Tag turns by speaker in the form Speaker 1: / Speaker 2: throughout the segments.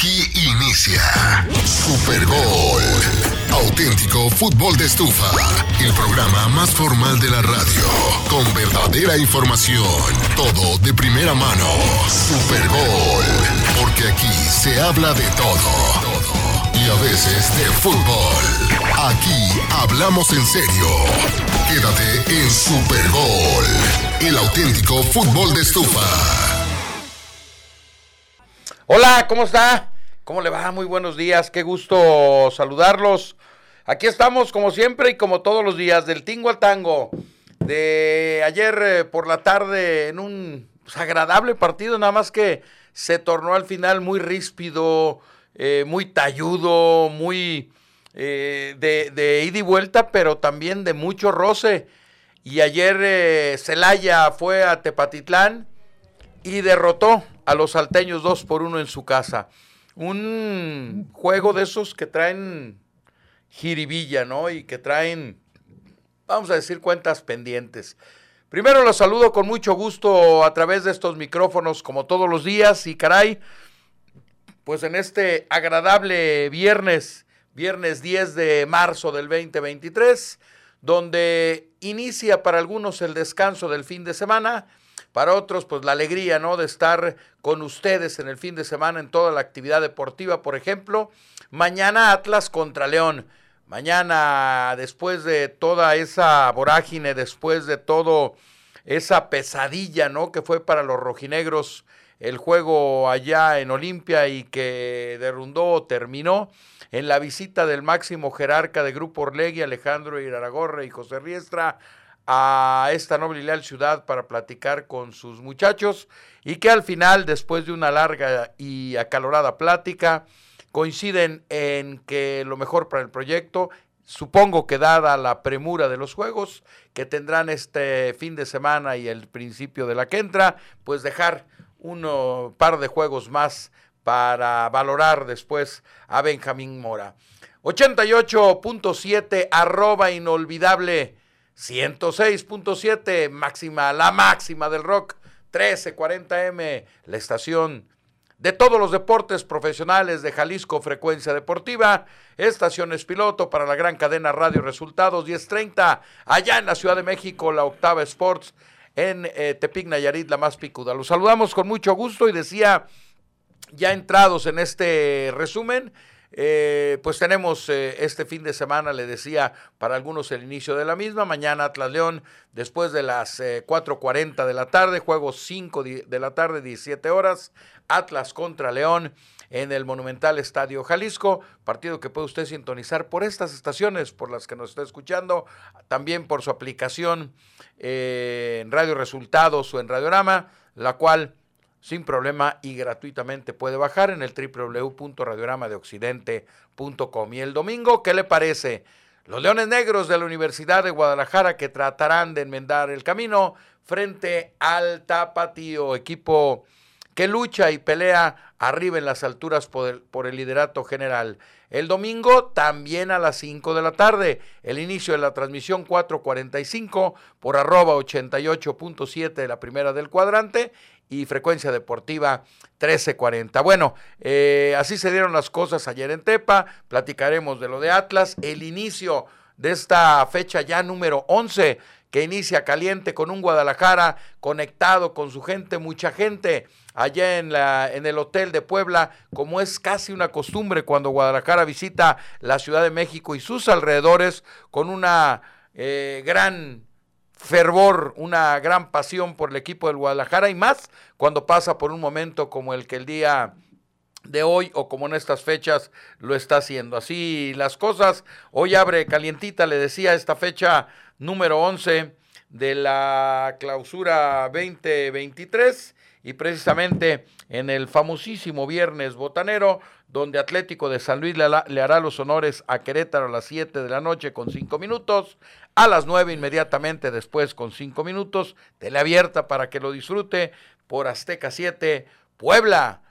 Speaker 1: Aquí inicia Super Gol. Auténtico fútbol de estufa. El programa más formal de la radio. Con verdadera información. Todo de primera mano. Super Gol. Porque aquí se habla de todo. Y a veces de fútbol. Aquí hablamos en serio. Quédate en Super Gol. El auténtico fútbol de estufa.
Speaker 2: Hola, ¿cómo está? ¿Cómo le va? Muy buenos días, qué gusto saludarlos. Aquí estamos como siempre y como todos los días, del tingo al tango. De ayer eh, por la tarde en un pues, agradable partido, nada más que se tornó al final muy ríspido, eh, muy talludo, muy eh, de, de, ida y vuelta, pero también de mucho roce. Y ayer Celaya fue a Tepatitlán y derrotó a los salteños 2 por 1 en su casa. Un juego de esos que traen jiribilla, ¿no? Y que traen, vamos a decir, cuentas pendientes. Primero los saludo con mucho gusto a través de estos micrófonos, como todos los días. Y caray, pues en este agradable viernes, viernes 10 de marzo del 2023, donde inicia para algunos el descanso del fin de semana para otros, pues la alegría, ¿no? De estar con ustedes en el fin de semana en toda la actividad deportiva, por ejemplo. Mañana Atlas contra León. Mañana, después de toda esa vorágine, después de todo esa pesadilla, ¿no? Que fue para los rojinegros el juego allá en Olimpia y que derrundó, terminó en la visita del máximo jerarca de Grupo Orlegui, Alejandro Iraragorre y José Riestra a esta noble y leal ciudad para platicar con sus muchachos y que al final, después de una larga y acalorada plática, coinciden en que lo mejor para el proyecto, supongo que dada la premura de los juegos que tendrán este fin de semana y el principio de la que entra, pues dejar un par de juegos más para valorar después a Benjamín Mora. 88.7 arroba inolvidable 106.7, máxima, la máxima del rock, 1340M, la estación de todos los deportes profesionales de Jalisco Frecuencia Deportiva, estaciones piloto para la gran cadena Radio Resultados 1030, allá en la Ciudad de México, la Octava Sports, en eh, Tepic Nayarit, la más picuda. Los saludamos con mucho gusto y decía, ya entrados en este resumen, eh, pues tenemos eh, este fin de semana, le decía, para algunos el inicio de la misma. Mañana Atlas León, después de las 4.40 eh, de la tarde, juego 5 de la tarde, 17 horas. Atlas contra León en el Monumental Estadio Jalisco, partido que puede usted sintonizar por estas estaciones por las que nos está escuchando, también por su aplicación en Radio Resultados o en Radiorama, la cual sin problema y gratuitamente puede bajar en el www.radioramadeoccidente.com. Y el domingo, ¿qué le parece? Los Leones Negros de la Universidad de Guadalajara que tratarán de enmendar el camino frente al Tapatío, equipo que lucha y pelea arriba en las alturas por el, liderato general. El domingo también a las 5 de la tarde, el inicio de la transmisión 445 por arroba 88.7 de la primera del cuadrante y frecuencia deportiva 1340. Bueno, eh, así se dieron las cosas ayer en Tepa, platicaremos de lo de Atlas, el inicio de esta fecha ya número 11 que inicia caliente con un Guadalajara conectado con su gente, mucha gente allá en, la, en el Hotel de Puebla, como es casi una costumbre cuando Guadalajara visita la Ciudad de México y sus alrededores con una eh, gran fervor, una gran pasión por el equipo del Guadalajara y más cuando pasa por un momento como el que el día de hoy o como en estas fechas lo está haciendo. Así las cosas, hoy abre calientita, le decía, esta fecha número 11 de la clausura 2023 y precisamente en el famosísimo viernes botanero, donde Atlético de San Luis le, hará los honores a Querétaro a las 7 de la noche con 5 minutos, a las 9 inmediatamente después con 5 minutos, teleabierta para que lo disfrute por Azteca 7, Puebla,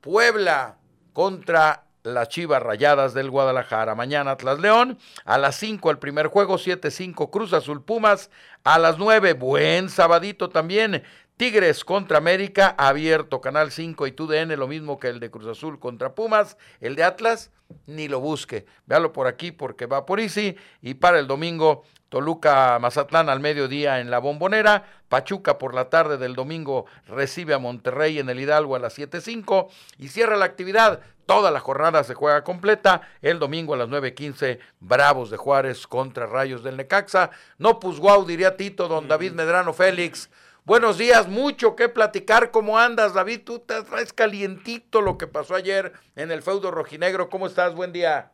Speaker 2: Puebla contra las Chivas Rayadas del Guadalajara. Mañana Atlas León, a las 5 el primer juego, 7-5 Cruz Azul Pumas, a las 9, buen sabadito también, Tigres contra América, abierto, Canal 5 y TUDN, lo mismo que el de Cruz Azul contra Pumas. El de Atlas, ni lo busque. Véalo por aquí porque va por Easy. Y para el domingo, Toluca Mazatlán al mediodía en la Bombonera. Pachuca por la tarde del domingo recibe a Monterrey en el Hidalgo a las 7.05 y cierra la actividad. Toda la jornada se juega completa. El domingo a las 9.15, Bravos de Juárez contra Rayos del Necaxa. No, pues guau, diría Tito, don David Medrano Félix. Buenos días, mucho que platicar. ¿Cómo andas, David? Tú te traes calientito lo que pasó ayer en el feudo rojinegro. ¿Cómo estás? Buen día.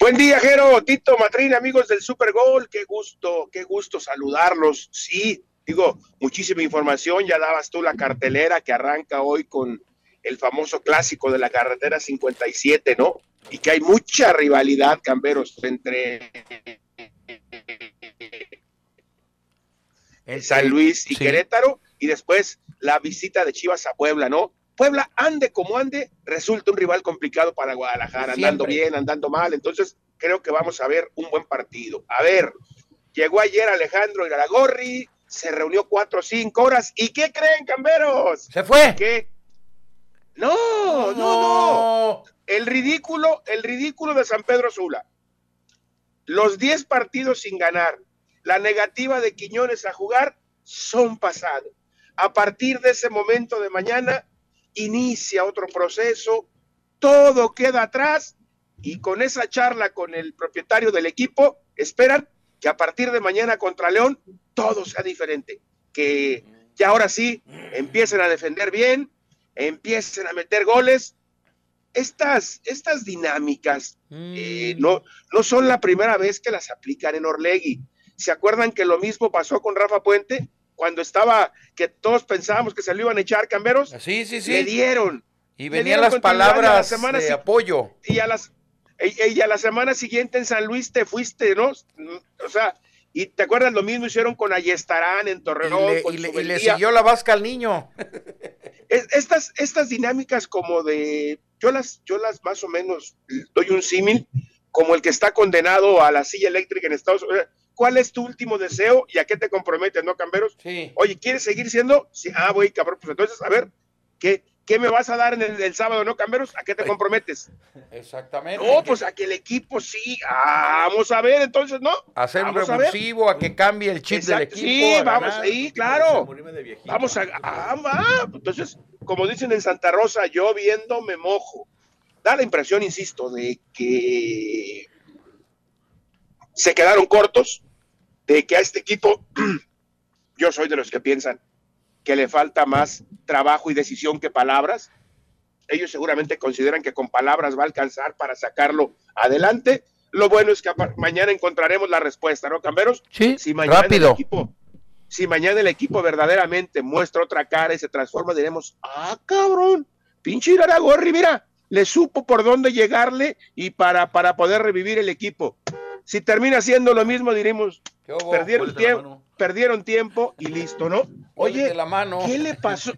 Speaker 3: Buen día, Jero, Tito, Matrín, amigos del Super Gol. Qué gusto, qué gusto saludarlos. Sí, digo, muchísima información. Ya dabas tú la cartelera que arranca hoy con el famoso clásico de la carretera 57, ¿no? Y que hay mucha rivalidad, Camberos, entre en San Luis y Querétaro, y después la visita de Chivas a Puebla, ¿no? Puebla, ande como ande, resulta un rival complicado para Guadalajara, andando bien, andando mal, entonces creo que vamos a ver un buen partido. A ver, llegó ayer Alejandro Iraragorri, se reunió cuatro o cinco horas, ¿y qué creen, camberos?
Speaker 2: ¿Se fue?
Speaker 3: ¿Qué? No, no, no, El ridículo, el ridículo de San Pedro Sula. Los diez partidos sin ganar, la negativa de Quiñones a jugar son pasados. A partir de ese momento de mañana inicia otro proceso, todo queda atrás y con esa charla con el propietario del equipo esperan que a partir de mañana contra León todo sea diferente, que ya ahora sí empiecen a defender bien, empiecen a meter goles. Estas, estas dinámicas eh, mm. no, no son la primera vez que las aplican en Orlegui. ¿Se acuerdan que lo mismo pasó con Rafa Puente? Cuando estaba, que todos pensábamos que se lo iban a echar camberos.
Speaker 2: Sí, sí, sí.
Speaker 3: Le dieron.
Speaker 2: Y venían las palabras de apoyo.
Speaker 3: Y a, las, y a la semana siguiente en San Luis te fuiste, ¿no? O sea, y te acuerdas, lo mismo hicieron con Ayestarán en Torreón.
Speaker 2: Y le, y le, siguió la vasca al niño.
Speaker 3: estas, estas dinámicas como de, yo las, yo las más o menos doy un símil, como el que está condenado a la silla eléctrica en Estados Unidos ¿Cuál es tu último deseo y a qué te comprometes, no, Camberos?
Speaker 2: Sí.
Speaker 3: Oye, ¿quieres seguir siendo? Sí. Ah, voy, cabrón, pues entonces, a ver, ¿qué, ¿qué me vas a dar en el, sábado, no, Camberos? ¿A qué te comprometes?
Speaker 2: Exactamente.
Speaker 3: No, pues a que el equipo sí. vamos a ver, entonces, ¿no?
Speaker 2: Hacer un revulsivo, a, que cambie el chip del equipo.
Speaker 3: Sí, vamos, ahí, claro. Vamos a. Ah, va. Entonces, como dicen en Santa Rosa, yo viendo me mojo. Da la impresión, insisto, de que se quedaron cortos, de que a este equipo, yo soy de los que piensan que le falta más trabajo y decisión que palabras. Ellos seguramente consideran que con palabras va a alcanzar para sacarlo adelante. Lo bueno es que mañana encontraremos la respuesta, ¿no, Camberos?
Speaker 2: Sí,
Speaker 3: si mañana
Speaker 2: rápido.
Speaker 3: El equipo, si mañana el equipo verdaderamente muestra otra cara y se transforma, diremos, ah, cabrón, pinche Iraragorri, mira, le supo por dónde llegarle y para, para poder revivir el equipo. Si termina siendo lo mismo, diremos, perdieron tiempo, perdieron tiempo y listo, ¿no? Oye, ¿qué le pasó?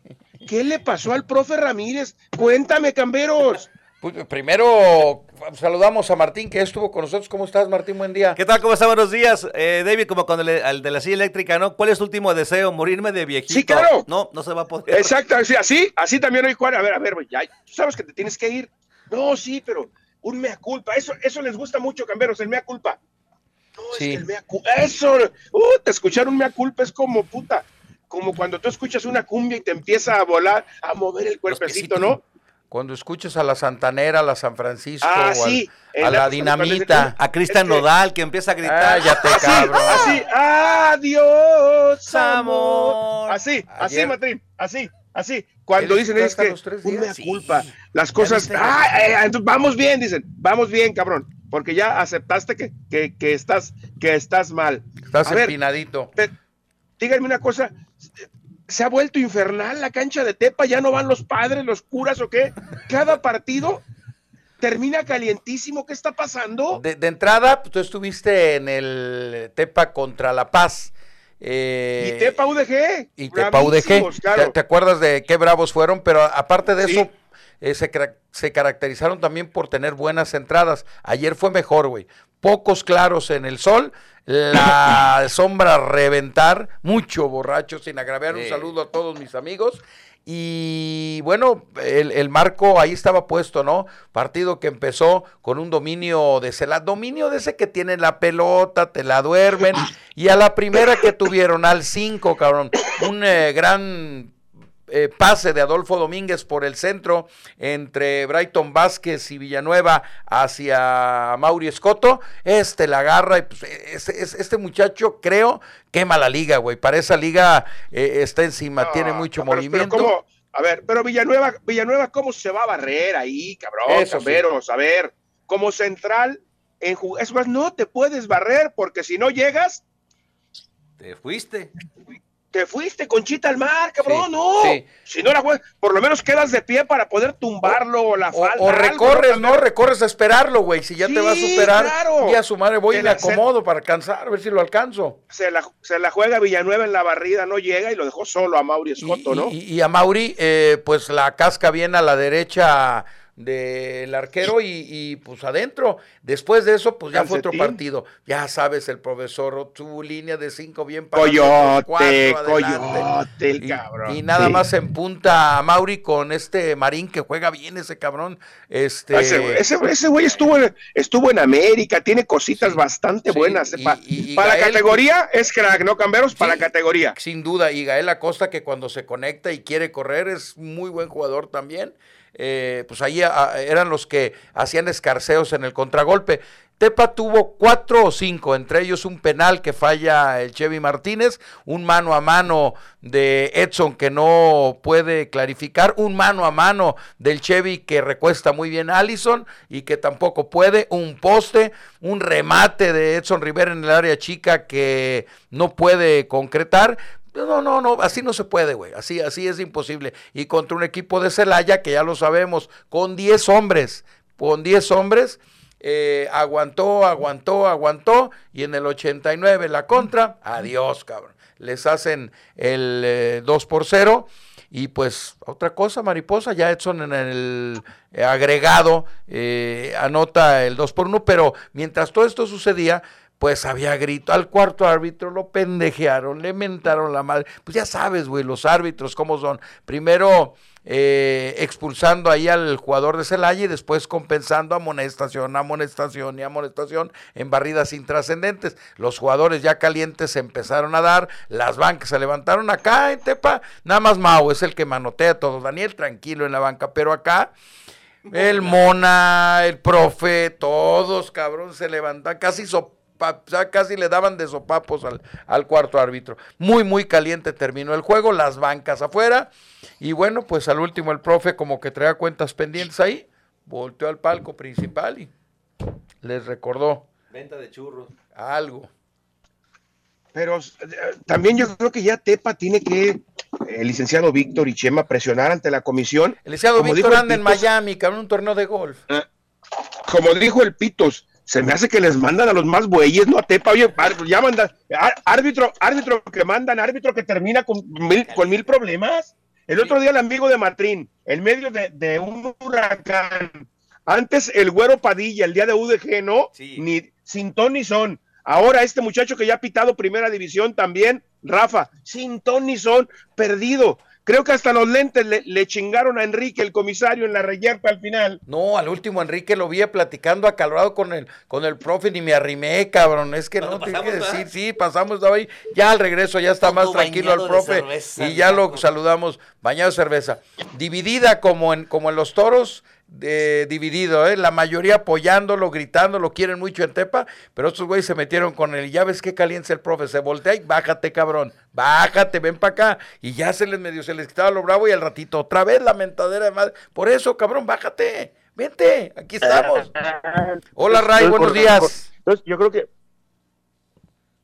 Speaker 3: ¿Qué le pasó al profe Ramírez? Cuéntame, camberos.
Speaker 2: Pues, primero saludamos a Martín que estuvo con nosotros. ¿Cómo estás, Martín? Buen día.
Speaker 4: ¿Qué tal? ¿Cómo estás? Buenos días. Eh, David, como con el, de la silla eléctrica, ¿no? ¿Cuál es tu último deseo? ¿Morirme de viejito?
Speaker 3: Sí, claro.
Speaker 4: No, no se va a poder.
Speaker 3: Exacto, así, así, también hoy, Juan. A ver, a ver, ya, tú sabes que te tienes que ir. No, sí, pero un mea culpa. Eso, eso les gusta mucho, camberos, el mea culpa. No, es que el mea culpa. Eso, uh, te escuchar un mea culpa es como puta. Como cuando tú escuchas una cumbia y te empieza a volar, a mover el cuerpecito, ¿no?
Speaker 2: Cuando escuchas a la Santanera, a la San Francisco,
Speaker 3: ah, sí,
Speaker 2: a la Dinamita,
Speaker 4: a Cristian Nodal que empieza a gritar.
Speaker 2: Ah, ya te cabrón.
Speaker 3: Así, adiós, amor. Así, así, Matrín, así, así. Cuando dicen es que una culpa, las cosas, ah, eh, vamos bien, dicen, vamos bien, cabrón, porque ya aceptaste que, que, que estás, que estás mal.
Speaker 2: Estás empinadito.
Speaker 3: díganme una cosa, se ha vuelto infernal la cancha de Tepa, ya no van los padres, los curas o qué. Cada partido termina calientísimo, ¿qué está pasando?
Speaker 2: De, entrada, pues, tú estuviste en el Tepa contra La Paz.
Speaker 3: Eh, y Tepa UDG.
Speaker 2: Y Tepa UDG. ¿Te, acuerdas de qué bravos fueron? Pero aparte de eso, eh, se, se, caracterizaron también por tener buenas entradas. Ayer fue mejor, güey. Pocos claros en el sol, la sombra reventar, mucho borracho, sin agraviar. Un saludo a todos mis amigos. Y bueno, el, marco ahí estaba puesto, ¿no? Partido que empezó con un dominio de ese, dominio de ese que tiene la pelota, te la duermen. Y a la primera que tuvieron, al 5, cabrón, un eh, gran eh, pase de Adolfo Domínguez por el centro entre Brighton Vázquez y Villanueva hacia Mauri Escoto, este la agarra y pues, este, muchacho creo quema la liga, güey. Para esa liga eh, está encima, tiene mucho movimiento.
Speaker 3: A ver, pero Villanueva, Villanueva, ¿cómo se va a barrer ahí, cabrón? Eso, a ver, como central, en es más, no te puedes barrer porque si no llegas...
Speaker 4: Te fuiste
Speaker 3: te fuiste Conchita al mar, cabrón, no. Si no era por lo menos quedas de pie para poder tumbarlo o la falta.
Speaker 2: O, recorres, ¿no? Recorres a esperarlo, güey. Si ya te va a superar, y a su madre voy y le acomodo para alcanzar, a ver si lo alcanzo.
Speaker 3: Se la, se la, juega Villanueva en la barrida, no llega y lo dejó solo a Mauri Escoto, ¿no?
Speaker 2: Y, a Mauri, eh, pues la casca bien a la derecha del arquero y, pues adentro. Después de eso, pues ya fue otro partido. Ya sabes, el profesor tuvo línea de cinco bien
Speaker 3: para Coyote, coyote, el
Speaker 2: y,
Speaker 3: cabrón.
Speaker 2: Y nada más en punta a Mauri con este Marín que juega bien ese cabrón. Este...
Speaker 3: Ese, güey estuvo, estuvo en América, tiene cositas bastante buenas. para, la categoría es crack, ¿no, Camberos? Para categoría.
Speaker 2: Sin duda, y Gael Acosta que cuando se conecta y quiere correr es muy buen jugador también. Eh, pues ahí eran los que hacían escarceos en el contragolpe. Tepa tuvo cuatro o cinco, entre ellos un penal que falla el Chevy Martínez, un mano a mano de Edson que no puede clarificar, un mano a mano del Chevy que recuesta muy bien Allison y que tampoco puede, un poste, un remate de Edson Rivera en el área chica que no puede concretar, no, no, no, así no se puede, güey. Así, así es imposible. Y contra un equipo de Celaya, que ya lo sabemos, con 10 hombres, con 10 hombres, eh, aguantó, aguantó, aguantó. Y en el 89 la contra, adiós, cabrón. Les hacen el 2 eh, por 0. Y pues otra cosa, mariposa, ya Edson en el agregado eh, anota el 2 por 1, pero mientras todo esto sucedía, pues había grito. Al cuarto árbitro lo pendejearon, le mentaron la madre. Pues ya sabes, güey, los árbitros cómo son. Primero eh, expulsando ahí al jugador de Celaya y después compensando amonestación, amonestación y amonestación en barridas intrascendentes. Los jugadores ya calientes se empezaron a dar, las bancas se levantaron acá en Tepa. Nada más Mau es el que manotea a todos. Daniel tranquilo en la banca, pero acá el Mona, el profe, todos, cabrón, se levantan, casi casi le daban de sopapos al, al cuarto árbitro. Muy, muy caliente terminó el juego, las bancas afuera. Y bueno, pues al último el profe como que traía cuentas pendientes ahí, volteó al palco principal y les recordó.
Speaker 4: Venta de churros.
Speaker 2: Algo.
Speaker 3: Pero eh, también yo creo que ya Tepa tiene que, el licenciado Víctor y Chema, presionar ante la comisión.
Speaker 2: El licenciado Víctor anda en Miami, cabrón, un torneo de golf. Ah,
Speaker 3: como dijo el Pitos, se me hace que les mandan a los más bueyes, no a Tepa, oye, ya mandan, árbitro, árbitro que mandan, árbitro que termina con mil, con mil problemas. El otro día el amigo de Matrín, en medio de, un huracán, antes el güero Padilla, el día de UDG, ¿no? Ni sin ton ni son. Ahora este muchacho que ya ha pitado primera división también, Rafa, sin ton ni son, perdido. Creo que hasta los lentes le, chingaron a Enrique, el comisario, en la reyerta al final.
Speaker 2: No, al último Enrique lo vi platicando acalorado con el, con el profe, ni me arrimé, cabrón. Es que no, tengo que decir, sí, pasamos de ahí. Ya al regreso ya está más tranquilo el profe y ya lo saludamos, bañado de cerveza. Dividida como en, como en los toros, de, dividido, ¿eh? la mayoría apoyándolo, gritando, lo quieren mucho en Tepa, pero estos güeyes se metieron con él. Ya ves qué caliente el profe, se voltea y bájate, cabrón, bájate, ven para acá. Y ya se les medio, se les quitaba lo bravo y al ratito otra vez la mentadera de madre. Por eso, cabrón, bájate, vente, aquí estamos. Hola, Ray, buenos días.
Speaker 3: yo creo que.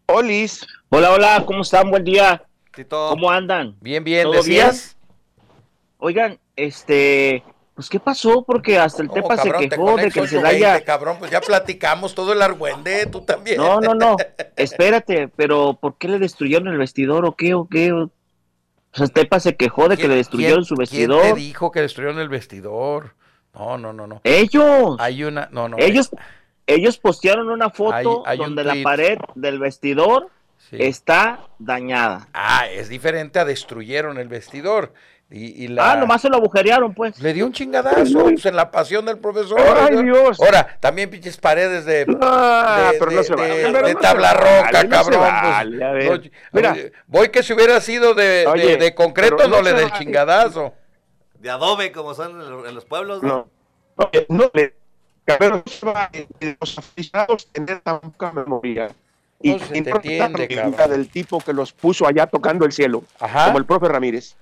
Speaker 5: Olis. Hola, hola, ¿cómo están? Buen día. ¿Cómo andan?
Speaker 2: Bien, bien, ¿decías?
Speaker 5: Oigan, este, pues, ¿qué pasó? Porque hasta el Tepa se quejó de que el Celaya.
Speaker 2: cabrón, pues ya platicamos todo el argüende, tú también.
Speaker 5: No, no, no. Espérate, pero ¿por qué le destruyeron el vestidor o qué o qué? Pues Tepa se quejó de que le destruyeron su vestidor.
Speaker 2: ¿Quién te dijo que destruyeron el vestidor? No, no, no, no.
Speaker 5: Ellos.
Speaker 2: Hay una, no, no.
Speaker 5: Ellos, ellos postearon una foto donde la pared del vestidor está dañada.
Speaker 2: Ah, es diferente a destruyeron el vestidor. Y, y
Speaker 5: la... Ah, nomás se lo agujerearon, pues.
Speaker 2: Le dio un chingadazo pues, en la pasión del profesor. ¡Ay, Dios! Ahora, también pinches paredes de, ah, de, de, tabla roca, cabrón. Pues, Mira, voy que si hubiera sido de, concreto no, le dé el chingadazo.
Speaker 4: De adobe, como son en los pueblos.
Speaker 3: No, no, no le... Pero los aficionados tener tan poca memoria. Y, no se y entiende, cabrón. del tipo que los puso allá tocando el cielo, Ajá. como el profe Ramírez.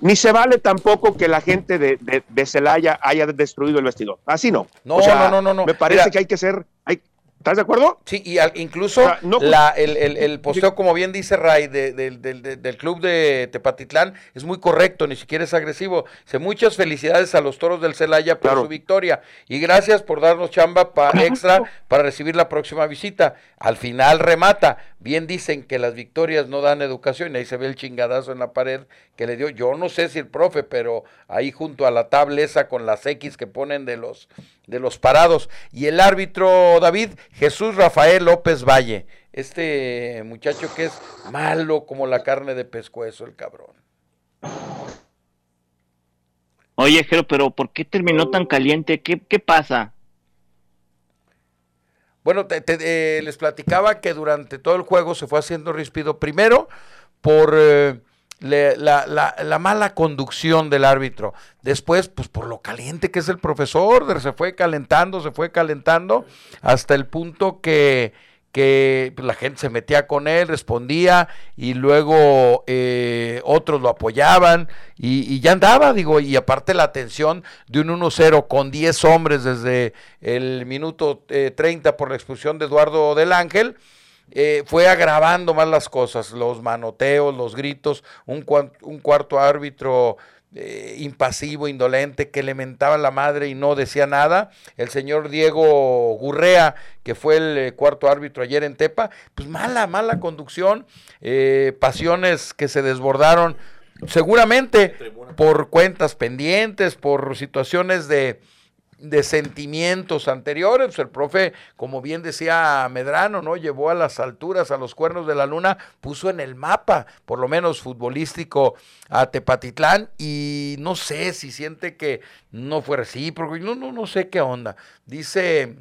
Speaker 3: Ni se vale tampoco que la gente de, de, Celaya haya destruido el vestidor. Así no.
Speaker 2: No, no, no, no, no.
Speaker 3: Me parece que hay que ser, hay, ¿Estás de acuerdo?
Speaker 2: Sí, y incluso la, el, el, el, posteo, como bien dice Ray, del club de Tepatitlán, es muy correcto, ni siquiera es agresivo. Dice, muchas felicidades a los toros del Celaya por su victoria y gracias por darnos chamba pa extra para recibir la próxima visita. Al final remata. Bien dicen que las victorias no dan educación, y ahí se ve el chingadazo en la pared que le dio. Yo no sé si el profe, pero ahí junto a la tabla esa con las X que ponen de los de los parados. Y el árbitro David, Jesús Rafael López Valle. Este muchacho que es malo como la carne de pescuezo, el cabrón.
Speaker 5: Oye, pero ¿por qué terminó tan caliente? ¿Qué, qué pasa?
Speaker 2: Bueno, te, eh, les platicaba que durante todo el juego se fue haciendo rispido. Primero, por... Eh, la, la, la, mala conducción del árbitro. Después, pues por lo caliente que es el profesor, se fue calentando, se fue calentando, hasta el punto que, pues, la gente se metía con él, respondía y luego eh, otros lo apoyaban y, ya andaba, digo, y aparte la atención de un 1-0 con 10 hombres desde el minuto 30 eh, por la expulsión de Eduardo del Ángel eh, fue agravando más las cosas, los manoteos, los gritos, un, un cuarto árbitro eh, impasivo, indolente, que le mentaba la madre y no decía nada. El señor Diego Gurrea, que fue el eh, cuarto árbitro ayer en Tepa, pues mala, mala conducción, pasiones que se desbordaron seguramente por cuentas pendientes, por situaciones de, de sentimientos anteriores. Pues el profe, como bien decía Medrano, ¿no? Llevó a las alturas, a los cuernos de la luna, puso en el mapa, por lo menos futbolístico, a Tepatitlán, y no sé si siente que no fue recíproco, no, no, no sé qué onda. Dice.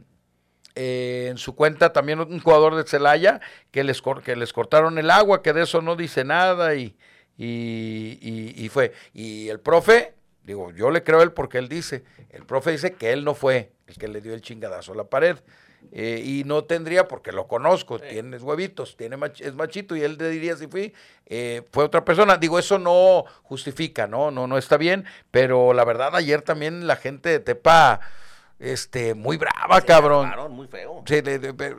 Speaker 2: Eh, en su cuenta también un jugador de Celaya que les, que les cortaron el agua, que de eso no dice nada y, y, y fue. Y el profe Digo, yo le creo a él porque él dice, el profe dice que él no fue el que le dio el chingadazo a la pared. Eh, y no tendría, porque lo conozco, tiene huevitos, tiene es machito, y él le diría si fui, eh, fue otra persona. Digo, eso no justifica, ¿no? No, no está bien, pero la verdad ayer también la gente de Tepa, este, muy brava, cabrón.
Speaker 4: muy feo.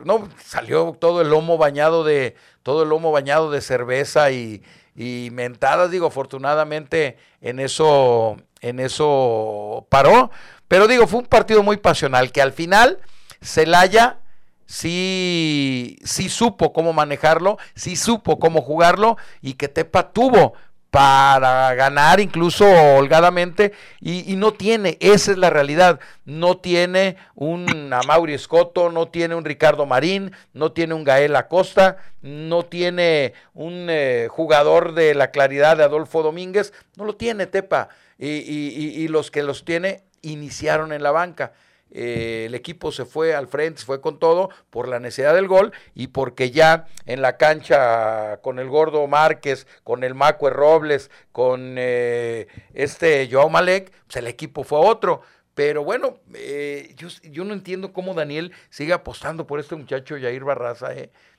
Speaker 2: no, salió todo el lomo bañado de, todo el lomo bañado de cerveza y, y mentadas, digo, afortunadamente en eso, en eso paró. Pero digo, fue un partido muy pasional que al final Celaya sí, sí supo cómo manejarlo, sí supo cómo jugarlo y que Tepa tuvo para ganar incluso holgadamente y, no tiene, esa es la realidad, no tiene un Mauri Escoto, no tiene un Ricardo Marín, no tiene un Gael Acosta, no tiene un eh, jugador de la claridad de Adolfo Domínguez, no lo tiene Tepa y, y los que los tiene iniciaron en la banca. Eh, el equipo se fue al frente, se fue con todo por la necesidad del gol y porque ya en la cancha con el gordo Márquez, con el Macue Robles, con eh, este Joao Malek, pues el equipo fue otro. Pero bueno, eh, yo, yo, no entiendo cómo Daniel sigue apostando por este muchacho Jair Barraza.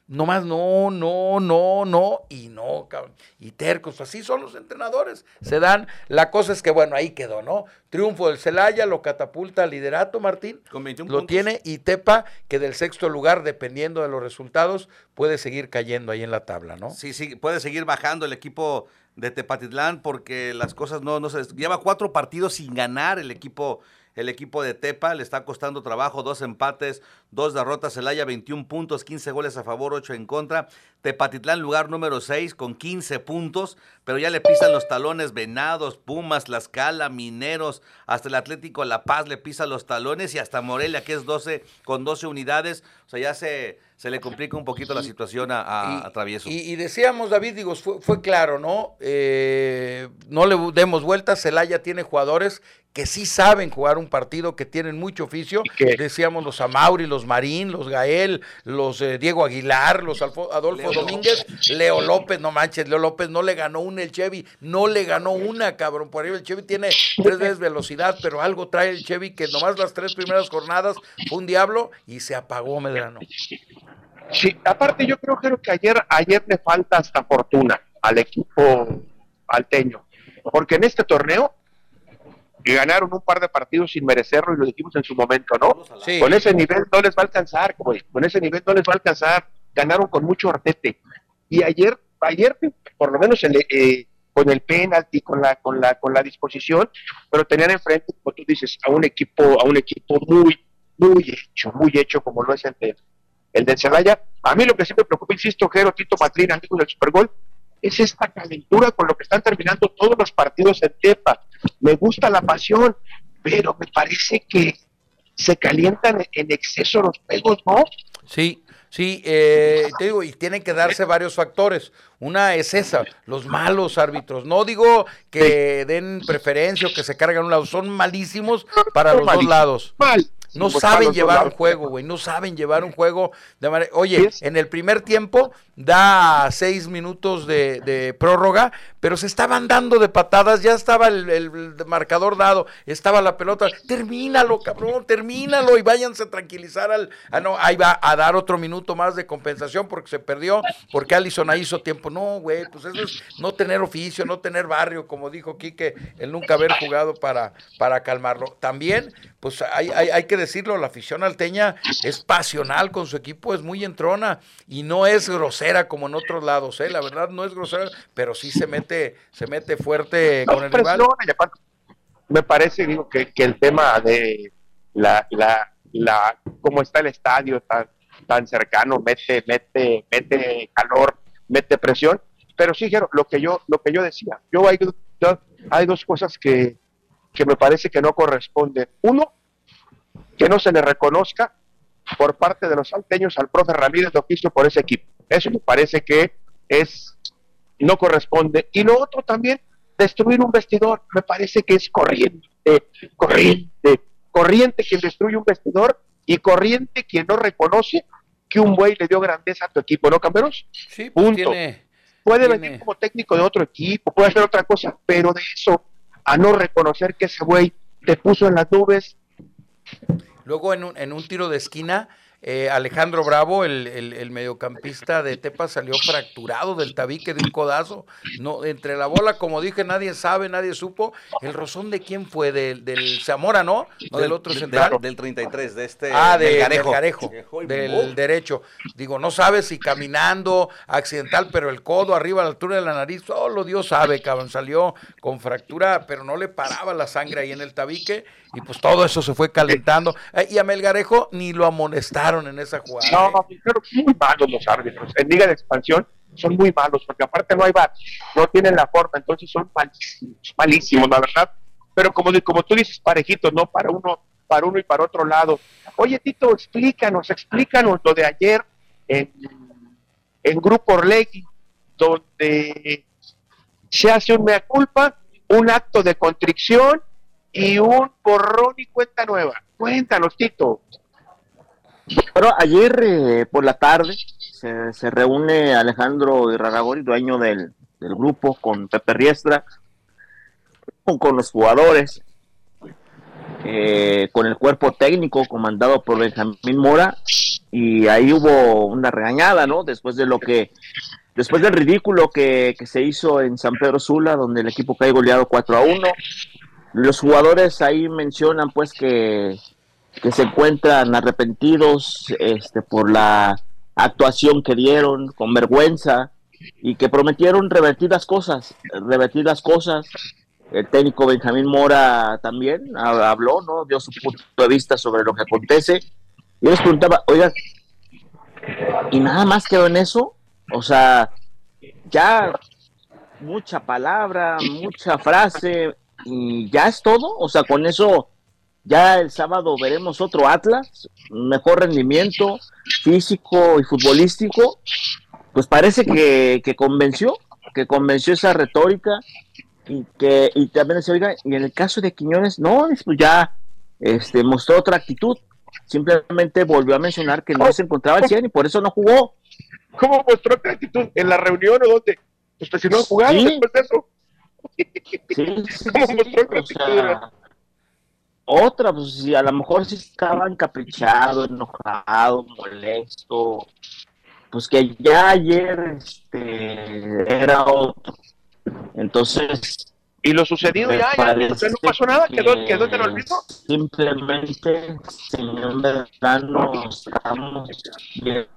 Speaker 2: No más, no, no, no, no, y no, cabrón. Y tercos, así son los entrenadores. Se dan. La cosa es que, bueno, ahí quedó, ¿no? Triunfo del Celaya, lo catapulta al liderato, Martín. Con 21 lo tiene y Tepa, que del sexto lugar, dependiendo de los resultados, puede seguir cayendo ahí en la tabla, ¿no?
Speaker 4: Sí, sí, puede seguir bajando el equipo de Tepatitlán porque las cosas no, no se. Lleva cuatro partidos sin ganar el equipo el equipo de Tepa, le está costando trabajo, dos empates, dos derrotas, Celaya 21 puntos, 15 goles a favor, 8 en contra, Tepatitlán lugar número 6 con 15 puntos, pero ya le pisan los talones Venados, Pumas, La Escala, Mineros, hasta el Atlético La Paz le pisa los talones y hasta Morelia que es 12 con 12 unidades, o sea, ya se se le complica un poquito la situación a, Travieso.
Speaker 2: Y, decíamos, David, digo, fue, claro, ¿no? Eh, no le demos vueltas, Celaya tiene jugadores que sí saben jugar un partido, que tienen mucho oficio. Decíamos los Amauri, los Marín, los Gael, los eh, Diego Aguilar, los Adolfo Domínguez, Leo López, no manches, Leo López no le ganó una el Chevy, no le ganó una, cabrón. Por ahí el Chevy tiene tres veces velocidad, pero algo trae el Chevy que nomás las tres primeras jornadas fue un diablo y se apagó Medrano.
Speaker 3: Sí, aparte yo creo, que ayer, ayer le falta hasta fortuna al equipo alteño, porque en este torneo ganaron un par de partidos sin merecerlo y lo dijimos en su momento, ¿no? Con ese nivel no les va a alcanzar, con ese nivel no les va a alcanzar, ganaron con mucho artete. Y ayer, ayer por lo menos eh, con el penalti, con la, con la, con la disposición, pero tenían enfrente, como tú dices, a un equipo, a un equipo muy, muy hecho, muy hecho como lo es el de, el de Celaya. A mí lo que sí me preocupa, insisto, Jero, Tito Matlín, amigos del Supergol, es esta calentura con lo que están terminando todos los partidos en Tepa. Me gusta la pasión, pero me parece que se calientan en exceso los juegos, ¿no?
Speaker 2: Sí, sí, eh, te digo, y tienen que darse varios factores. Una es esa, los malos árbitros. No digo que den preferencia o que se cargan un lado, son malísimos para los dos lados. Mal. No saben llevar un juego, güey. No saben llevar un juego de manera. Oye, en el primer tiempo da seis minutos de, prórroga, pero se estaban dando de patadas, ya estaba el, marcador dado, estaba la pelota. Termínalo, cabrón, termínalo y váyanse a tranquilizar al. Ah, no, ahí va a dar otro minuto más de compensación porque se perdió, porque Allison ahí hizo tiempo. No, güey, pues eso es no tener oficio, no tener barrio, como dijo Quique, el nunca haber jugado para, para calmarlo. También, pues hay, hay, hay que decirlo, la afición alteña es pasional con su equipo, es muy entrona y no es grosera como en otros lados, ¿eh? La verdad no es grosera, pero sí se mete, se mete fuerte con el rival.
Speaker 3: Me parece, digo, que, el tema de la, la, la, cómo está el estadio tan, tan cercano, mete, mete, mete calor, mete presión, pero sí, lo que yo, lo que yo decía, yo hay, hay dos cosas que, que me parece que no corresponden. Uno, que no se le reconozca por parte de los salteños al profe Ramírez lo que hizo por ese equipo. Eso me parece que es no corresponde. Y lo otro también, destruir un vestidor, me parece que es corriente, corriente, corriente quien destruye un vestidor y corriente quien no reconoce que un güey le dio grandeza a tu equipo, ¿no, Camberos?
Speaker 2: Sí, pues Punto.
Speaker 3: puede venir como técnico de otro equipo, puede hacer otra cosa, pero de eso a no reconocer que ese güey te puso en las nubes,
Speaker 2: Luego en un, en un tiro de esquina eh, Alejandro Bravo, el, mediocampista de Tepa, salió fracturado del tabique de un codazo. No, entre la bola, como dije, nadie sabe, nadie supo. ¿El rozón de quién fue? Del, del Zamora, ¿no? ¿No del, otro central?
Speaker 4: Del 33, de este.
Speaker 2: Ah, de, Garejo. Del, derecho. Digo, no sabe si caminando, accidental, pero el codo arriba a la altura de la nariz, solo Dios sabe, cabrón. Salió con fractura, pero no le paraba la sangre ahí en el tabique. Y pues todo eso se fue calentando. Eh, y a Melgarejo ni lo amonestaron en esa jugada. No,
Speaker 3: ¿eh? pero muy malos los árbitros. En Liga de Expansión son muy malos, porque aparte no hay bar, no tienen la forma, entonces son malísimos, malísimos, la verdad. Pero como, como tú dices, parejitos, ¿no? Para uno, para uno y para otro lado. Oye, Tito, explícanos, explícanos lo de ayer en, en Grupo Orlegui, donde se hace un mea culpa, un acto de contrición y un borrón y cuenta nueva. Cuéntanos, Tito.
Speaker 5: Bueno, ayer eh, por la tarde se, reúne Alejandro Irraragori, dueño del, grupo, con Pepe Riestra, con, los jugadores, eh, con el cuerpo técnico comandado por Benjamín Mora, y ahí hubo una regañada, ¿no? Después de lo que, después del ridículo que, que se hizo en San Pedro Sula, donde el equipo cae goleado 4 a 1. Los jugadores ahí mencionan pues que que se encuentran arrepentidos este, por la actuación que dieron, con vergüenza, y que prometieron revertir las cosas, revertir las cosas, el técnico Benjamín Mora también habló, ¿no? Dio su punto de vista sobre lo que acontece. Yo les preguntaba, oiga, y nada más quedó en eso, o sea, ya mucha palabra, mucha frase, y ya es todo, o sea, con eso ya el sábado veremos otro Atlas, mejor rendimiento físico y futbolístico, pues parece que, que convenció, que convenció esa retórica y que y también se oiga, y en el caso de Quiñones, no, pues ya este, mostró otra actitud, simplemente volvió a mencionar que no se encontraba al 100 y por eso no jugó.
Speaker 3: ¿Cómo mostró otra actitud? ¿En la reunión o dónde? Pues si no jugado después de eso.
Speaker 5: Sí, ¿Cómo mostró otra actitud? Otra, pues si a lo mejor si estaba encaprichado, enojado, molesto, pues que ya ayer este, era otro. Entonces.
Speaker 3: Y lo sucedido ya, ya no pasó nada, quedó, quedó en el olvido.
Speaker 5: Simplemente, señor Medrano, estamos
Speaker 2: bien.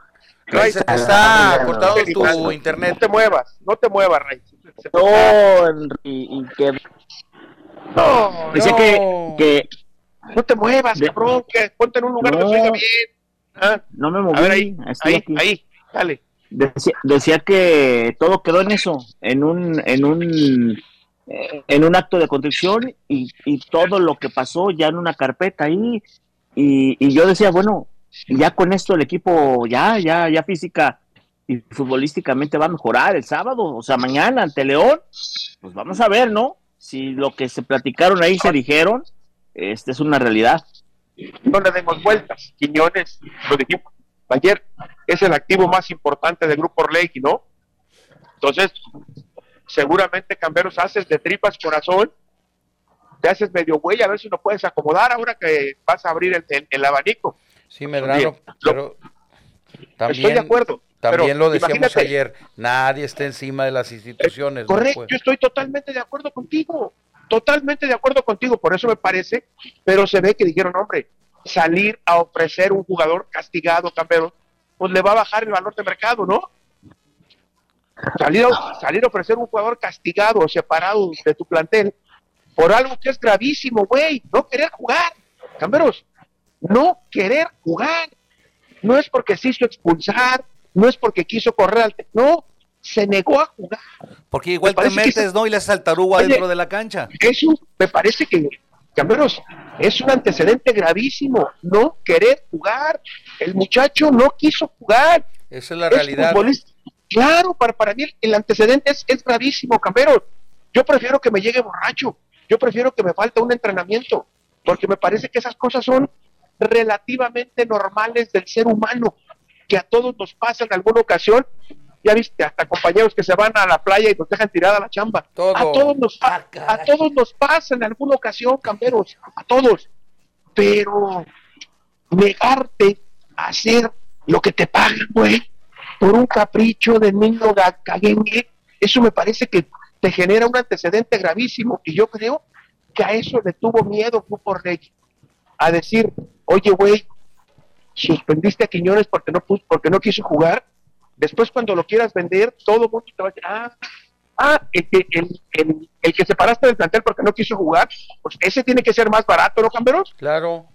Speaker 2: Ray, se está cortado tu internet.
Speaker 3: No te muevas, no te muevas, Ray.
Speaker 5: No, y, que. No, Decía que, que.
Speaker 3: No te muevas, cabrón, que ponte en un lugar donde se bien.
Speaker 5: ¿Ah? No me moví. A ver, ahí,
Speaker 3: ahí, ahí, dale.
Speaker 5: Decía, que todo quedó en eso, en un, en un, eh, en un acto de contrición y, todo lo que pasó ya en una carpeta ahí. Y, yo decía, bueno, ya con esto el equipo ya, ya, ya física y futbolísticamente va a mejorar el sábado, o sea, mañana ante León, pues vamos a ver, ¿no? Si lo que se platicaron ahí se dijeron, este es una realidad.
Speaker 3: No le demos vueltas, Quiñones, lo dijimos ayer, es el activo más importante del grupo Orlegui, ¿no? Entonces, seguramente Camberos haces de tripas corazón, te haces medio güey a ver si lo puedes acomodar ahora que vas a abrir el, abanico.
Speaker 2: Sí, Medrano, pero
Speaker 3: también, estoy de acuerdo.
Speaker 2: También lo decíamos ayer, nadie está encima de las instituciones.
Speaker 3: correcto, yo estoy totalmente de acuerdo contigo, totalmente de acuerdo contigo, por eso me parece, pero se ve que dijeron, hombre, salir a ofrecer un jugador castigado, campeón, pues le va a bajar el valor de mercado, ¿no? Salir a, salir a ofrecer un jugador castigado o separado de tu plantel por algo que es gravísimo, güey, no querer jugar, camperos, no querer jugar. No es porque se hizo expulsar, no es porque quiso correr al... No, se negó a jugar.
Speaker 4: Porque igual te metes, ¿no? Y le haces al dentro de la cancha.
Speaker 3: Eso me parece que Camberos, es un antecedente gravísimo, no querer jugar. El muchacho no quiso jugar.
Speaker 2: Esa es la realidad.
Speaker 3: Claro, para, para mí el antecedente es, es gravísimo, Camberos. Yo prefiero que me llegue borracho, yo prefiero que me falte un entrenamiento, porque me parece que esas cosas son relativamente normales del ser humano, que a todos nos pasa en alguna ocasión ya viste, hasta compañeros que se van a la playa y nos dejan tirada la chamba. A todos nos ah, a todos nos pasa en alguna ocasión, camperos, a todos. Pero negarte a hacer lo que te pagan, güey, por un capricho de niño caguengue, eso me parece que te genera un antecedente gravísimo y yo creo que a eso le tuvo miedo Grupo Rey, a decir, oye, güey, suspendiste a Quiñones porque no, porque no quiso jugar, Después, cuando lo quieras vender, todo el mundo te va a decir, ah, ah el que, el, el, que separaste del plantel porque no quiso jugar, pues ese tiene que ser más barato, ¿no, Camberos?
Speaker 2: Claro.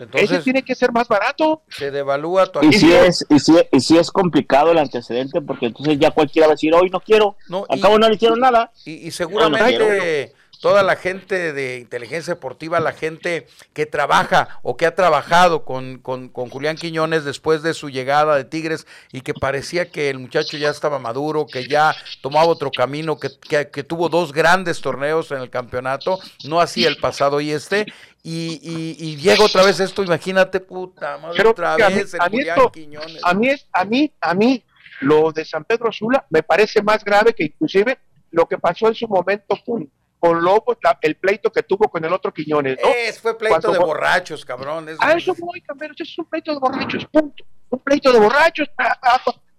Speaker 3: Entonces, ese tiene que ser más barato.
Speaker 2: Se devalúa tu
Speaker 5: y si es y si, y si es complicado el antecedente, porque entonces ya cualquiera va a decir, hoy no quiero, no, al cabo no le hicieron nada.
Speaker 2: Y, y seguramente toda la gente de inteligencia deportiva, la gente que trabaja o que ha trabajado con, con, con, Julián Quiñones después de su llegada de Tigres y que parecía que el muchacho ya estaba maduro, que ya tomaba otro camino, que, que, tuvo dos grandes torneos en el campeonato, no así el pasado y este, y, y, llega otra vez esto, imagínate, puta madre, otra vez el Julián Quiñones.
Speaker 3: A mí, a mí, a mí, lo de San Pedro Sula me parece más grave que inclusive lo que pasó en su momento con, con Lobos el pleito que tuvo con el otro Quiñones, ¿no?
Speaker 2: Es, fue pleito de borrachos, cabrón.
Speaker 3: Es ah, eso voy, eso es un pleito de borrachos, punto. Un pleito de borrachos,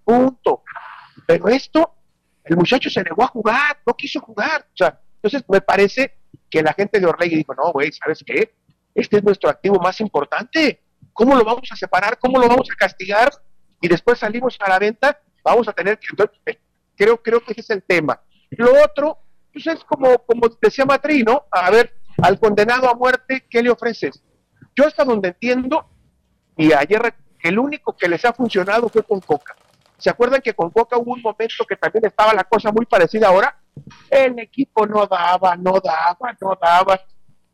Speaker 3: punto. Pero esto, el muchacho se negó a jugar, no quiso jugar. O sea, entonces me parece que la gente de Orlegui dijo, no, güey, ¿sabes qué? Este es nuestro activo más importante. ¿Cómo lo vamos a separar? ¿Cómo lo vamos a castigar? Y después salimos a la venta, vamos a tener que... Entonces, creo, creo que ese es el tema. Lo otro pues es como, como decía Matri, ¿no? A ver, al condenado a muerte, ¿qué le ofreces? Yo hasta donde entiendo, y ayer el único que les ha funcionado fue con Coca. ¿Se acuerdan que con Coca hubo un momento que también estaba la cosa muy parecida ahora? El equipo no daba, no daba, no daba.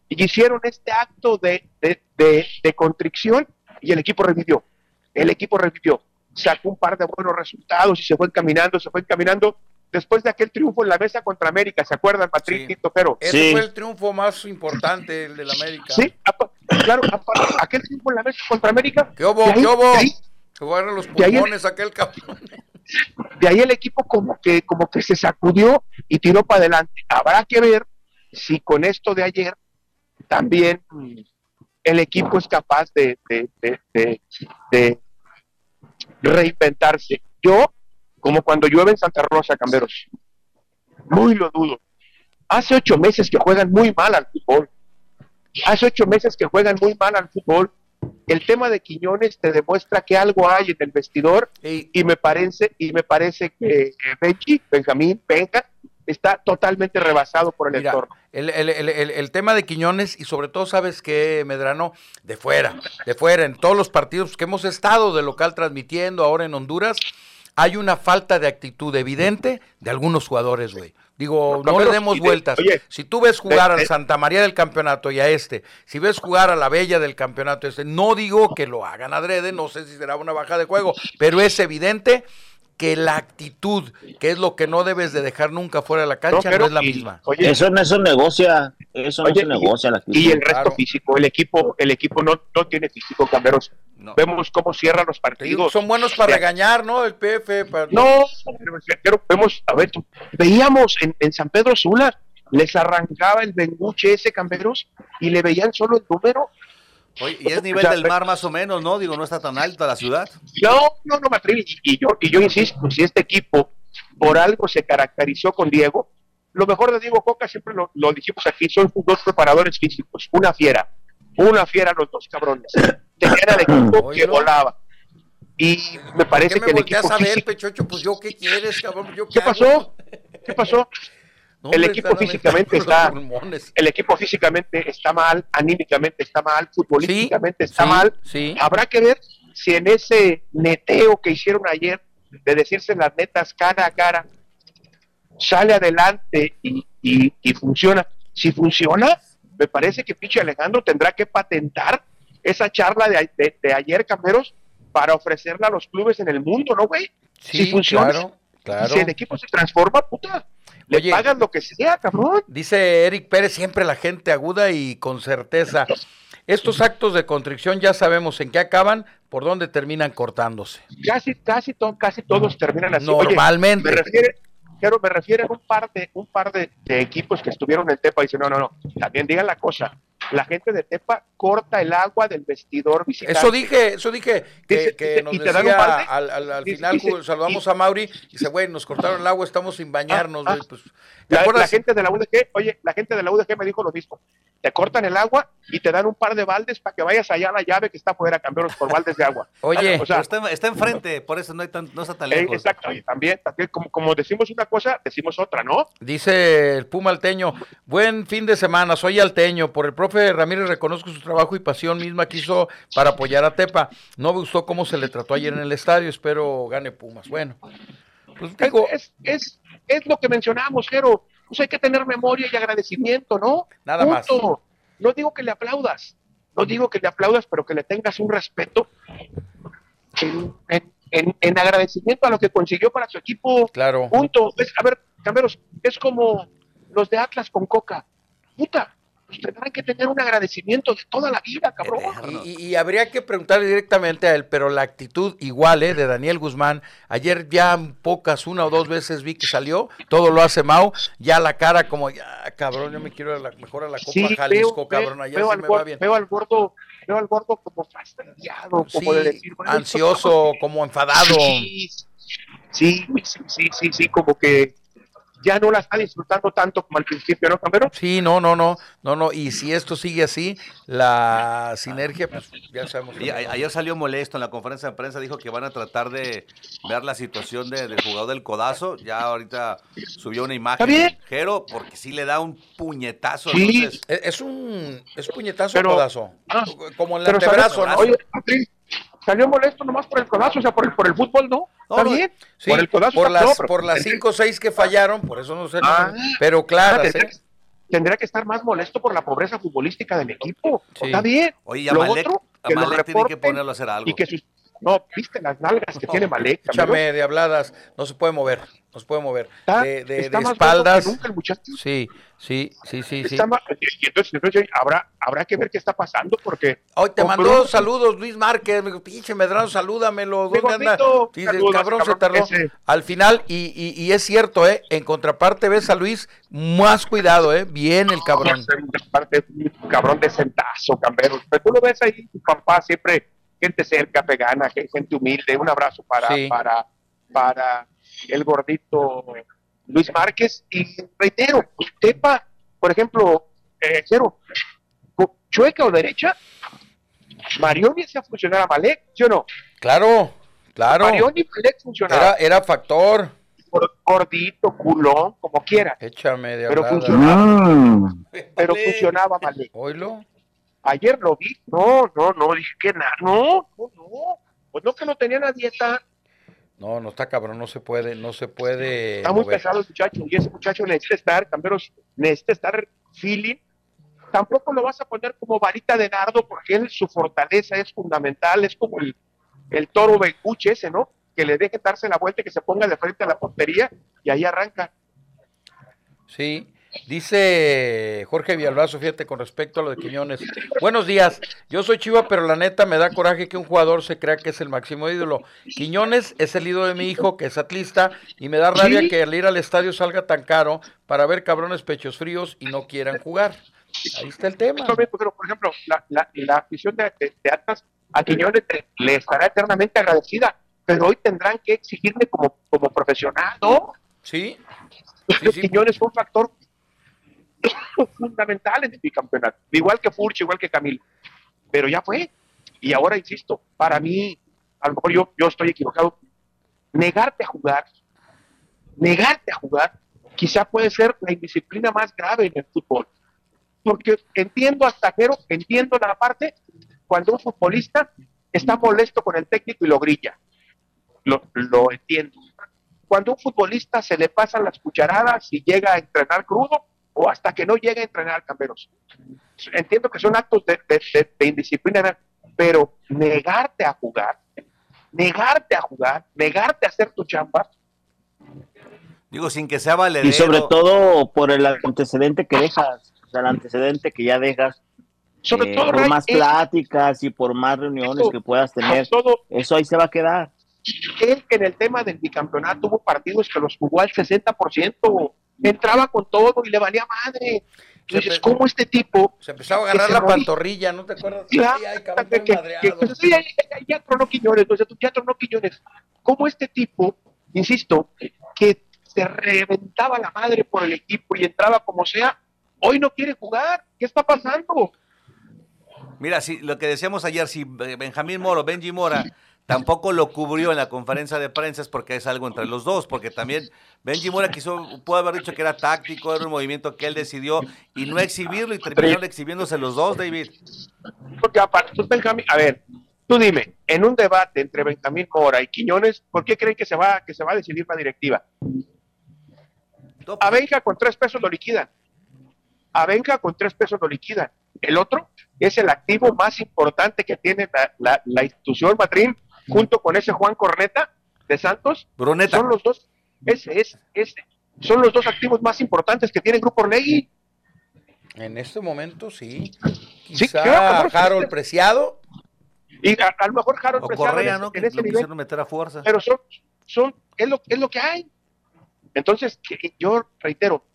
Speaker 3: Y hicieron este acto de, de, de, contrición y el equipo revivió. El equipo revivió. Sacó un par de buenos resultados y se fue encaminando, se fue encaminando después de aquel triunfo en la mesa contra América, ¿se acuerdan, Patrick sí. Pero
Speaker 2: Ese fue el triunfo más importante, el de la América.
Speaker 3: Sí, claro, aquel triunfo en la mesa contra América.
Speaker 2: ¿Qué hubo? ¿Qué hubo? Jugaron los pulmones aquel cabrón.
Speaker 3: De ahí el equipo como que, como que se sacudió y tiró para adelante. Habrá que ver si con esto de ayer también el equipo es capaz de, de, de, de reinventarse. Yo, como cuando llueve en Santa Rosa, Camberos, muy lo dudo. Hace ocho meses que juegan muy mal al fútbol. Hace ocho meses que juegan muy mal al fútbol el tema de Quiñones te demuestra que algo hay en el vestidor y me parece y me parece que Benji, Benjamín, Benja está totalmente rebasado por el entorno.
Speaker 2: El, el, el, el, tema de Quiñones y sobre todo, ¿sabes qué, Medrano? De fuera, de fuera, en todos los partidos que hemos estado de local transmitiendo ahora en Honduras, hay una falta de actitud evidente de algunos jugadores, güey. Digo, no, le demos vueltas. si tú ves jugar al Santa María del campeonato y a este, si ves jugar a la Bella del campeonato este, no digo que lo hagan adrede, no sé si será una baja de juego, pero es evidente que la actitud, que es lo que no debes de dejar nunca fuera de la cancha, no, es la misma.
Speaker 5: eso no se negocia, eso no se negocia la
Speaker 3: actitud. Y el resto físico, el equipo, el equipo no, no tiene físico, Camberos. Vemos cómo cierran los partidos.
Speaker 2: Son buenos para regañar, ¿no? El PF.
Speaker 3: No, pero vemos, a ver, veíamos en, en San Pedro Sula, les arrancaba el benguche ese Camberos y le veían solo el número
Speaker 4: y es nivel del mar más o menos, ¿no? Digo, no está tan alta la ciudad.
Speaker 3: No, no, no, Matri, y yo, y yo insisto, si este equipo por algo se caracterizó con Diego, lo mejor de Diego Coca, siempre lo, dijimos aquí, son dos preparadores físicos, una fiera, una fiera los dos cabrones. Tenían al equipo que volaba. Y me parece que el equipo
Speaker 2: a ver, Pechocho? Pues yo, ¿qué quieres, cabrón? ¿Yo
Speaker 3: qué, pasó? ¿Qué pasó? el equipo físicamente está el equipo físicamente está mal, anímicamente está mal, futbolísticamente está mal. Habrá que ver si en ese neteo que hicieron ayer de decirse las netas cara a cara sale adelante y, y, funciona. Si funciona, me parece que Pichi Alejandro tendrá que patentar esa charla de, de, ayer, Cameros, para ofrecerla a los clubes en el mundo, ¿no, güey? si funciona. Si el equipo se transforma, puta, le pagan lo que sea, cabrón.
Speaker 2: Dice Eric Pérez, siempre la gente aguda y con certeza. Estos actos de contrición ya sabemos en qué acaban, por dónde terminan cortándose.
Speaker 3: Casi, casi, casi todos terminan así.
Speaker 2: Normalmente.
Speaker 3: me refiere, pero me refiero a un par de, un par de, equipos que estuvieron en Tepa y dicen, no, no, no, también digan la cosa, la gente de Tepa corta el agua del vestidor
Speaker 2: visitante. Eso dije, eso dije, que, nos decía al, al, final saludamos a Mauri y dice, güey, nos cortaron el agua, estamos sin bañarnos, ah,
Speaker 3: pues, la, gente de la UDG, oye, la gente de la UDG me dijo lo mismo, te cortan el agua y te dan un par de baldes para que vayas allá a la llave que está afuera, cambiarlos por baldes de agua.
Speaker 4: Oye, está, está, enfrente, por eso no, hay tan, no está tan lejos.
Speaker 3: exacto, y también, también como, como decimos una cosa, decimos otra, ¿no?
Speaker 2: Dice el Puma Alteño, buen fin de semana, soy Alteño, por el profe Ramírez reconozco su trabajo y pasión misma que hizo para apoyar a Tepa. No me gustó cómo se le trató ayer en el estadio, espero gane Pumas. Bueno,
Speaker 3: pues digo... Es, es, es lo que mencionamos, pero pues hay que tener memoria y agradecimiento, ¿no?
Speaker 2: Nada más.
Speaker 3: No digo que le aplaudas, no digo que le aplaudas, pero que le tengas un respeto en, agradecimiento a lo que consiguió para su equipo.
Speaker 2: Claro.
Speaker 3: Punto. a ver, Camberos, es como los de Atlas con Coca. Puta, tendrán que tener un agradecimiento de toda la vida, cabrón.
Speaker 2: Y, habría que preguntarle directamente a él, pero la actitud igual, ¿eh? De Daniel Guzmán. Ayer ya pocas, una o dos veces vi que salió, todo lo hace Mau, ya la cara como, ya, cabrón, yo me quiero a la, mejor a la Copa Jalisco, cabrón, allá
Speaker 3: veo sí me va bien. Veo al gordo, veo al gordo como fastidiado, como de decir,
Speaker 2: ansioso, como enfadado.
Speaker 3: Sí, sí, sí, sí, sí, como que ya no la está disfrutando tanto como al principio, ¿no, Cameron?
Speaker 2: Sí, no, no, no, no, no, y si esto sigue así, la sinergia, pues ya sabemos.
Speaker 4: Y ayer salió molesto en la conferencia de prensa, dijo que van a tratar de ver la situación de, del jugador del codazo, ya ahorita subió una imagen
Speaker 3: bien?
Speaker 4: Jero, porque sí le da un puñetazo.
Speaker 3: Sí.
Speaker 4: entonces-
Speaker 2: Es, es un es puñetazo
Speaker 3: Pero-
Speaker 2: codazo.
Speaker 3: Ah,
Speaker 2: Como el
Speaker 3: Pero
Speaker 2: antebrazo, ¿no?
Speaker 3: oye, Patrick, salió molesto nomás por el codazo, o sea, por el, por el fútbol, ¿no?
Speaker 4: No,
Speaker 3: Está bien.
Speaker 2: Sí,
Speaker 3: por el codazo
Speaker 2: por las,
Speaker 3: todo,
Speaker 2: por las 5 o 6 que fallaron, por eso no sé.
Speaker 3: Ah.
Speaker 2: pero claro,
Speaker 3: tendría, que, tendría que estar más molesto por la pobreza futbolística del equipo.
Speaker 2: Sí.
Speaker 3: Está bien.
Speaker 4: Oye,
Speaker 3: Lo
Speaker 4: Malek,
Speaker 3: otro, que lo
Speaker 4: Malek tiene que ponerlo a hacer algo.
Speaker 3: Y que sus, no, viste las nalgas que
Speaker 4: No,
Speaker 3: tiene Malek.
Speaker 2: Échame de habladas, no se puede mover, no se puede mover.
Speaker 3: Está,
Speaker 2: de de,
Speaker 3: está
Speaker 2: de
Speaker 3: más gordo
Speaker 2: espaldas.
Speaker 3: que nunca el muchacho.
Speaker 2: Sí, sí, sí, sí, sí.
Speaker 3: Está más- y entonces, entonces habrá, habrá que ver qué está pasando porque
Speaker 2: Hoy te mandó saludos Luis Márquez, me dijo, pinche Medrano, salúdamelo, ¿dónde anda? el
Speaker 3: saludos,
Speaker 2: cabrón se tardó
Speaker 3: ese.
Speaker 2: al final y, y, y es cierto, ¿eh? En contraparte ves a Luis, más cuidado, ¿eh? Bien el cabrón.
Speaker 3: parte un cabrón de centazo, Cameron. Pero tú lo ves ahí, tu papá siempre gente cerca, pegana, gente humilde. Un abrazo para,
Speaker 2: Sí.
Speaker 3: para, para el gordito Luis Márquez. Y reitero, Tepa, por ejemplo, eh, Cero, chueca o derecha, Marioni hacía funcionar a Malek, ¿sí o no?
Speaker 2: Claro, claro.
Speaker 3: Marioni y Malek
Speaker 2: Era,
Speaker 3: funcionaban.
Speaker 2: era factor.
Speaker 3: Gor- Gordito, culón, como quiera.
Speaker 2: Échame de
Speaker 3: Pero funcionaba.
Speaker 5: Mm.
Speaker 3: Pero funcionaba Malek.
Speaker 2: Oílo.
Speaker 3: Ayer lo vi, no, no, no, dije que nada, no, no, no, pues no que no tenían a dieta,
Speaker 2: No, no está cabrón, no se puede, no se puede.
Speaker 3: está muy pesado el muchacho, y ese muchacho necesita estar, camperos, necesita estar feeling, tampoco lo vas a poner como varita de nardo, porque él, su fortaleza es fundamental, es como el, el toro bencuche ese, ¿no? Que le deje darse la vuelta y que se ponga de frente a la portería, y ahí arranca.
Speaker 2: Sí, dice Jorge Villalbazo, fíjate, con respecto a lo de Quiñones. Buenos días, yo soy Chiva, pero la neta me da coraje que un jugador se crea que es el máximo ídolo. Quiñones es el ídolo de mi hijo, que es atlista, y me da rabia
Speaker 3: Sí.
Speaker 2: que al ir al estadio salga tan caro para ver cabrones pechos fríos y no quieran jugar. Ahí está el tema.
Speaker 3: Pero, por ejemplo, la, la, la afición de, de- de Atlas a Quiñones le- estará eternamente agradecida, pero hoy tendrán que exigirle como, como profesional, ¿no?
Speaker 2: Sí,
Speaker 3: Entonces,
Speaker 2: sí.
Speaker 3: Quiñones fue un factor fundamental en el bicampeonato, igual que Furch, igual que Camilo, pero ya fue. Y ahora, insisto, para mí, a lo mejor yo, yo estoy equivocado, negarte a jugar, negarte a jugar, quizá puede ser la indisciplina más grave en el fútbol. Porque entiendo hasta Jero, entiendo la parte cuando un futbolista está molesto con el técnico y lo grilla. Lo, lo entiendo cuando un futbolista se le pasan las cucharadas y llega a entrenar crudo o hasta que no llega a entrenar camperos. Entiendo que son actos de, de- de- de indisciplina, pero negarte a jugar, negarte a jugar, negarte a hacer tu chamba,
Speaker 4: Digo, sin que sea valedero.
Speaker 5: Y sobre todo por el antecedente que dejas, o sea, el antecedente que ya dejas,
Speaker 3: sobre
Speaker 5: eh,
Speaker 3: todo
Speaker 5: por
Speaker 3: Ray,
Speaker 5: más pláticas y por más reuniones
Speaker 3: Eso,
Speaker 5: que puedas tener,
Speaker 3: todo
Speaker 5: eso ahí se va a quedar.
Speaker 3: él en el tema del bicampeonato hubo partidos que los jugó al 60%, entraba con todo y le valía madre. Entonces, ¿cómo este tipo
Speaker 2: Se empezaba a agarrar la pantorrilla, ¿no te acuerdas?
Speaker 3: Claro,
Speaker 2: Ay, cabrón,
Speaker 3: que, que- que- sí, ya, ya- ya tronó Quiñones, entonces ya tronó Quiñones. ¿Cómo este tipo, insisto, que se reventaba la madre por el equipo y entraba como sea, hoy no quiere jugar? ¿Qué está pasando?
Speaker 4: Mira, si, lo que decíamos ayer, si Benjamín Moro, Benji Mora, tampoco lo cubrió en la conferencia de prensa es porque es algo entre los dos, porque también Benji Mora quiso, pudo haber dicho que era táctico, era un movimiento que él decidió y no exhibirlo y terminaron exhibiéndose los dos, David.
Speaker 3: Porque aparte, pues, Benjamín, a ver, tú dime, en un debate entre Benjamín Mora y Quiñones, ¿por qué creen que se va, que se va a decidir la directiva? A Benja con tres pesos lo liquidan. A Benja con tres pesos lo liquidan. El otro es el activo más importante que tiene la, la- la institución Matrín, junto con ese Juan Corneta de Santos.
Speaker 4: Bruneta.
Speaker 3: Son los dos, ese es, ese. Son los dos activos más importantes que tiene el Grupo Orlegui.
Speaker 2: En este momento sí.
Speaker 3: Sí,
Speaker 2: Quizá
Speaker 3: claro, claro.
Speaker 2: Harold Preciado.
Speaker 3: Y a, a lo mejor Harold
Speaker 4: O
Speaker 3: Preciado
Speaker 4: Correa,
Speaker 3: en,
Speaker 4: ¿no?
Speaker 3: en
Speaker 4: Que
Speaker 3: ese nivel,
Speaker 4: meter a fuerza.
Speaker 3: pero son, son es, lo, es lo que hay. Entonces, que- yo reitero,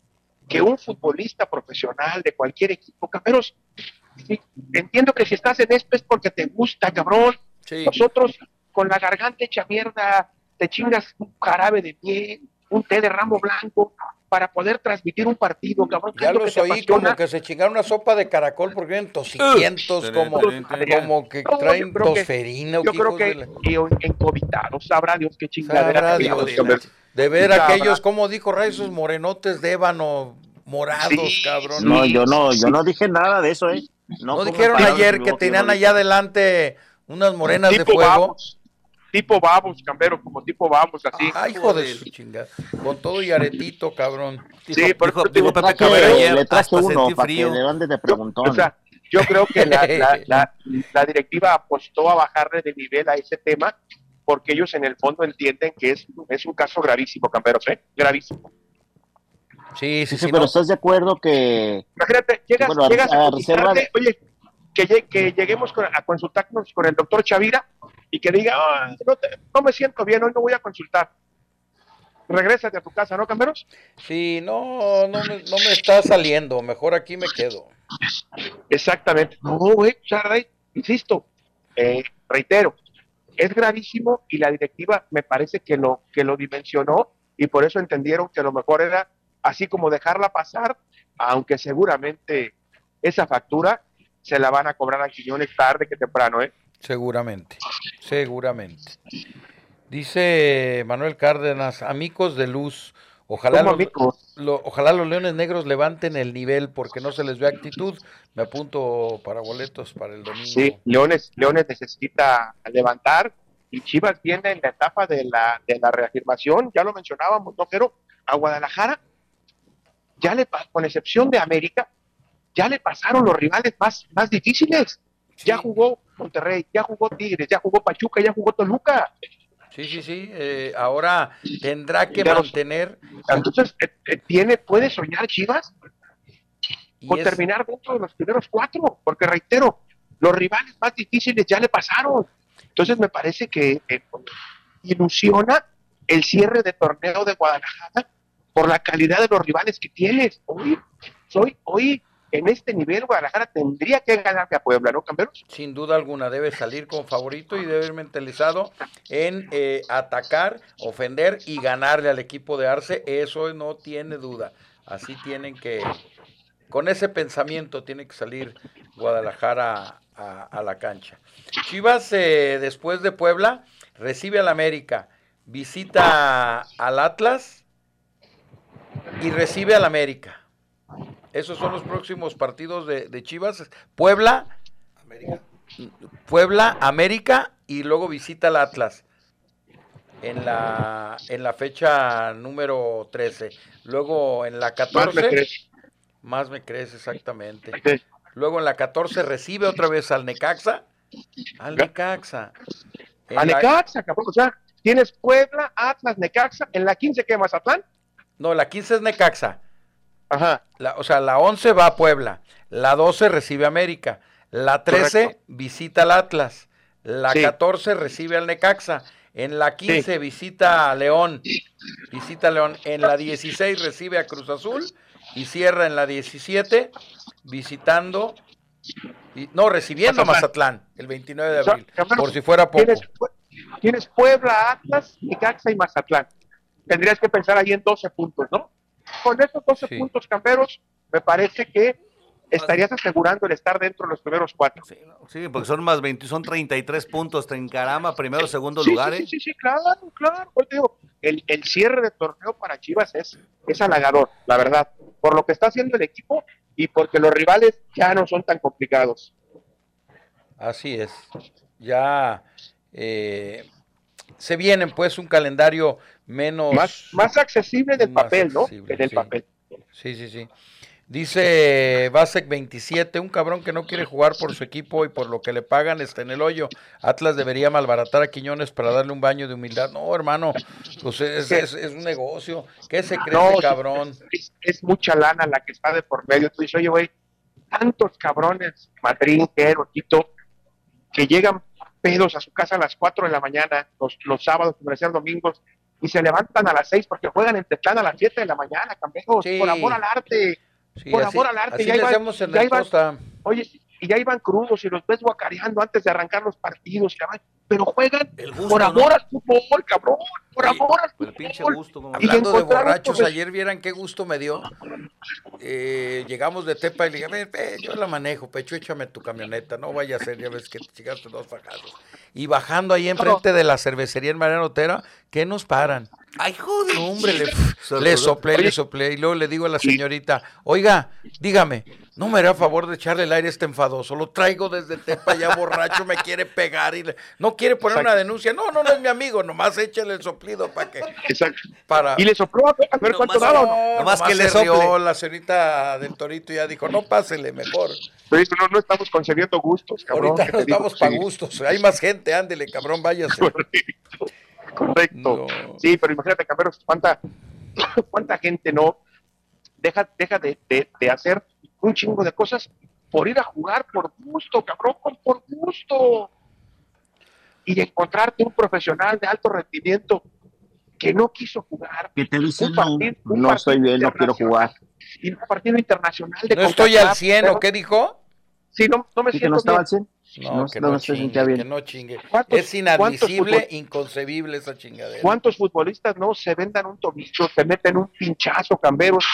Speaker 3: que un futbolista profesional de cualquier equipo, caperos, sí, entiendo que si estás en esto es porque te gusta, cabrón.
Speaker 2: Sí.
Speaker 3: Nosotros con la garganta hecha mierda, te chingas un jarabe de miel, un té de ramo blanco, para poder transmitir un partido, cabrón.
Speaker 2: Ya los oí como que se chingaron una sopa de caracol porque vienen tosiquientos, como, como que traen tosferina.
Speaker 3: Yo creo que encovitados, sabrá Dios qué chingadera.
Speaker 2: De ver aquellos, como dijo Ray, esos morenotes de ébano morados, cabrón.
Speaker 5: No, yo no, yo no dije nada de eso, ¿eh?
Speaker 2: No, dijeron ayer que tenían allá adelante unas morenas de fuego
Speaker 3: tipo vamos, Cambero, como tipo vamos, así.
Speaker 2: Ay, hijo de su chingada. Con todo y aretito, cabrón.
Speaker 5: Sí, por eso digo Pepe Cabrera ayer, le traje uno para que le de preguntón.
Speaker 3: O sea, yo creo que la, la, la, directiva apostó a bajarle de nivel a ese tema porque ellos en el fondo entienden que es, es un caso gravísimo, Camperos, ¿eh? Gravísimo.
Speaker 5: Sí, sí, sí. pero ¿estás de acuerdo que...
Speaker 3: Imagínate, llegas, llegas a, oye, que, que lleguemos a consultarnos con el doctor Chavira y que diga, ah, no, me siento bien, hoy no voy a consultar. Regrésate a tu casa, ¿no, Camberos?
Speaker 2: Sí, no, no me, no me está saliendo, mejor aquí me quedo.
Speaker 3: Exactamente. No, güey, insisto, eh, reitero, es gravísimo y la directiva me parece que lo, que lo dimensionó y por eso entendieron que lo mejor era así como dejarla pasar, aunque seguramente esa factura se la van a cobrar a Quiñones tarde que temprano, ¿eh?
Speaker 2: Seguramente, seguramente. Dice Manuel Cárdenas, amigos de luz, ojalá los, ojalá los Leones Negros levanten el nivel porque no se les ve actitud. Me apunto para boletos para el domingo.
Speaker 3: Sí, Leones, Leones necesita levantar y Chivas viene en la etapa de la, de la reafirmación, ya lo mencionábamos, ¿no? Pero a Guadalajara, ya le con excepción de América, ya le pasaron los rivales más, más difíciles. Ya jugó Monterrey, ya jugó Tigres, ya jugó Pachuca, ya jugó Toluca.
Speaker 2: Sí, sí, sí. Eh, ahora tendrá que mantener.
Speaker 3: Entonces, eh, eh, tiene, puede soñar Chivas con terminar dentro de los primeros cuatro, porque reitero, los rivales más difíciles ya le pasaron. Entonces, me parece que ilusiona el cierre de torneo de Guadalajara por la calidad de los rivales que tienes. Hoy, soy, hoy en este nivel Guadalajara tendría que ganarle a Puebla, ¿no, Camperos?
Speaker 2: Sin duda alguna, debe salir con favorito y debe ir mentalizado en eh, atacar, ofender y ganarle al equipo de Arce, eso no tiene duda. Así tienen que, con ese pensamiento tiene que salir Guadalajara a, la cancha. Chivas, eh, después de Puebla, recibe al América, visita al Atlas y recibe al América. Esos son los próximos partidos de, Chivas. Puebla, América. Puebla, América y luego visita el Atlas en la, en la fecha número 13. Luego en la 14. Más me crees, exactamente. Luego en la 14 recibe otra vez al Necaxa. Al Necaxa.
Speaker 3: al Necaxa, cabrón. O sea, tienes Puebla, Atlas, Necaxa. En la 15, ¿qué, Mazatlán?
Speaker 2: No, la 15 es Necaxa. Ajá. La, o sea, la 11 va a Puebla, la 12 recibe a América, la 13 visita al Atlas, la 14 recibe al Necaxa, en la 15 visita a León, visita a León, en la 16 recibe a Cruz Azul y cierra en la 17 visitando, no, recibiendo a Mazatlán el 29 de abril, por si fuera poco.
Speaker 3: Tienes, Puebla, Atlas, Necaxa y Mazatlán. Tendrías que pensar ahí en 12 puntos, ¿no? Con estos 12 puntos camperos, me parece que estarías asegurando el estar dentro de los primeros cuatro.
Speaker 4: Sí, porque son más 20, son 33 puntos, te encarama, primero, segundo lugar.
Speaker 3: Sí, ¿eh? sí, sí, claro, claro. digo, el, el, cierre de torneo para Chivas es, es halagador, la verdad, por lo que está haciendo el equipo y porque los rivales ya no son tan complicados.
Speaker 2: Así es. Ya eh, se vienen pues un calendario menos...
Speaker 3: Más, más accesible del papel, ¿no? Que del papel.
Speaker 2: Sí, sí, sí. Dice Basek 27, un cabrón que no quiere jugar por su equipo y por lo que le pagan está en el hoyo. Atlas debería malbaratar a Quiñones para darle un baño de humildad. No, hermano, pues es, es, un negocio. ¿Qué se cree ese cabrón?
Speaker 3: Es, mucha lana la que está de por medio. Tú dices, oye, güey, tantos cabrones, Madrid, Quero, Quito, que llegan pedos a su casa a las 4 de la mañana, los, los sábados, los domingos, y se levantan a las 6 porque juegan en Tetlán a las 7 de la mañana, campeón, por amor al arte. por amor al arte.
Speaker 2: ya, iba, en ya
Speaker 3: oye, y ya iban crudos y los ves guacareando antes de arrancar los partidos, pero juegan por amor al fútbol, cabrón, por amor al fútbol.
Speaker 4: pinche gusto,
Speaker 2: Hablando de borrachos, ayer vieran qué gusto me dio. Eh, llegamos de Tepa y le dije, yo la manejo, Pecho, échame tu camioneta, no vaya a ser, ya ves que te llegaste dos fajados. Y bajando ahí enfrente de la cervecería en Mariano Otera, ¿qué nos paran?
Speaker 4: Ay, joder.
Speaker 2: hombre, le, le soplé, le soplé. Y luego le digo a la señorita, oiga, dígame, no me hará favor de echarle el aire a este enfadoso. Lo traigo desde Tepa ya borracho, me quiere pegar y no quiere poner una denuncia. No, no, no es mi amigo, nomás échale el soplido para que.
Speaker 3: Exacto. Para... Y le sopló a ver cuánto daba.
Speaker 2: No, nomás, que le sopló. La señorita del Torito ya dijo, no pásele mejor.
Speaker 3: Pero no, no estamos concediendo gustos, cabrón.
Speaker 2: Ahorita no estamos para gustos. Hay más gente, ándele, cabrón, váyase.
Speaker 3: Correcto. Sí, pero imagínate, cabrón, cuánta, cuánta gente no deja, deja de, de, hacer un chingo de cosas por ir a jugar por gusto, cabrón, por gusto. Y encontrarte un profesional de alto rendimiento que no quiso jugar.
Speaker 5: Que te dice, no, no estoy bien, no quiero jugar.
Speaker 3: Y un partido internacional de
Speaker 2: No estoy al 100, ¿o qué dijo?
Speaker 3: Sí, no, no me siento no estaba
Speaker 2: al 100? No, que, no, chingue, que no chingue. Es inadmisible, inconcebible esa chingadera.
Speaker 3: ¿Cuántos futbolistas no se vendan un tobillo, se meten un pinchazo, camberos,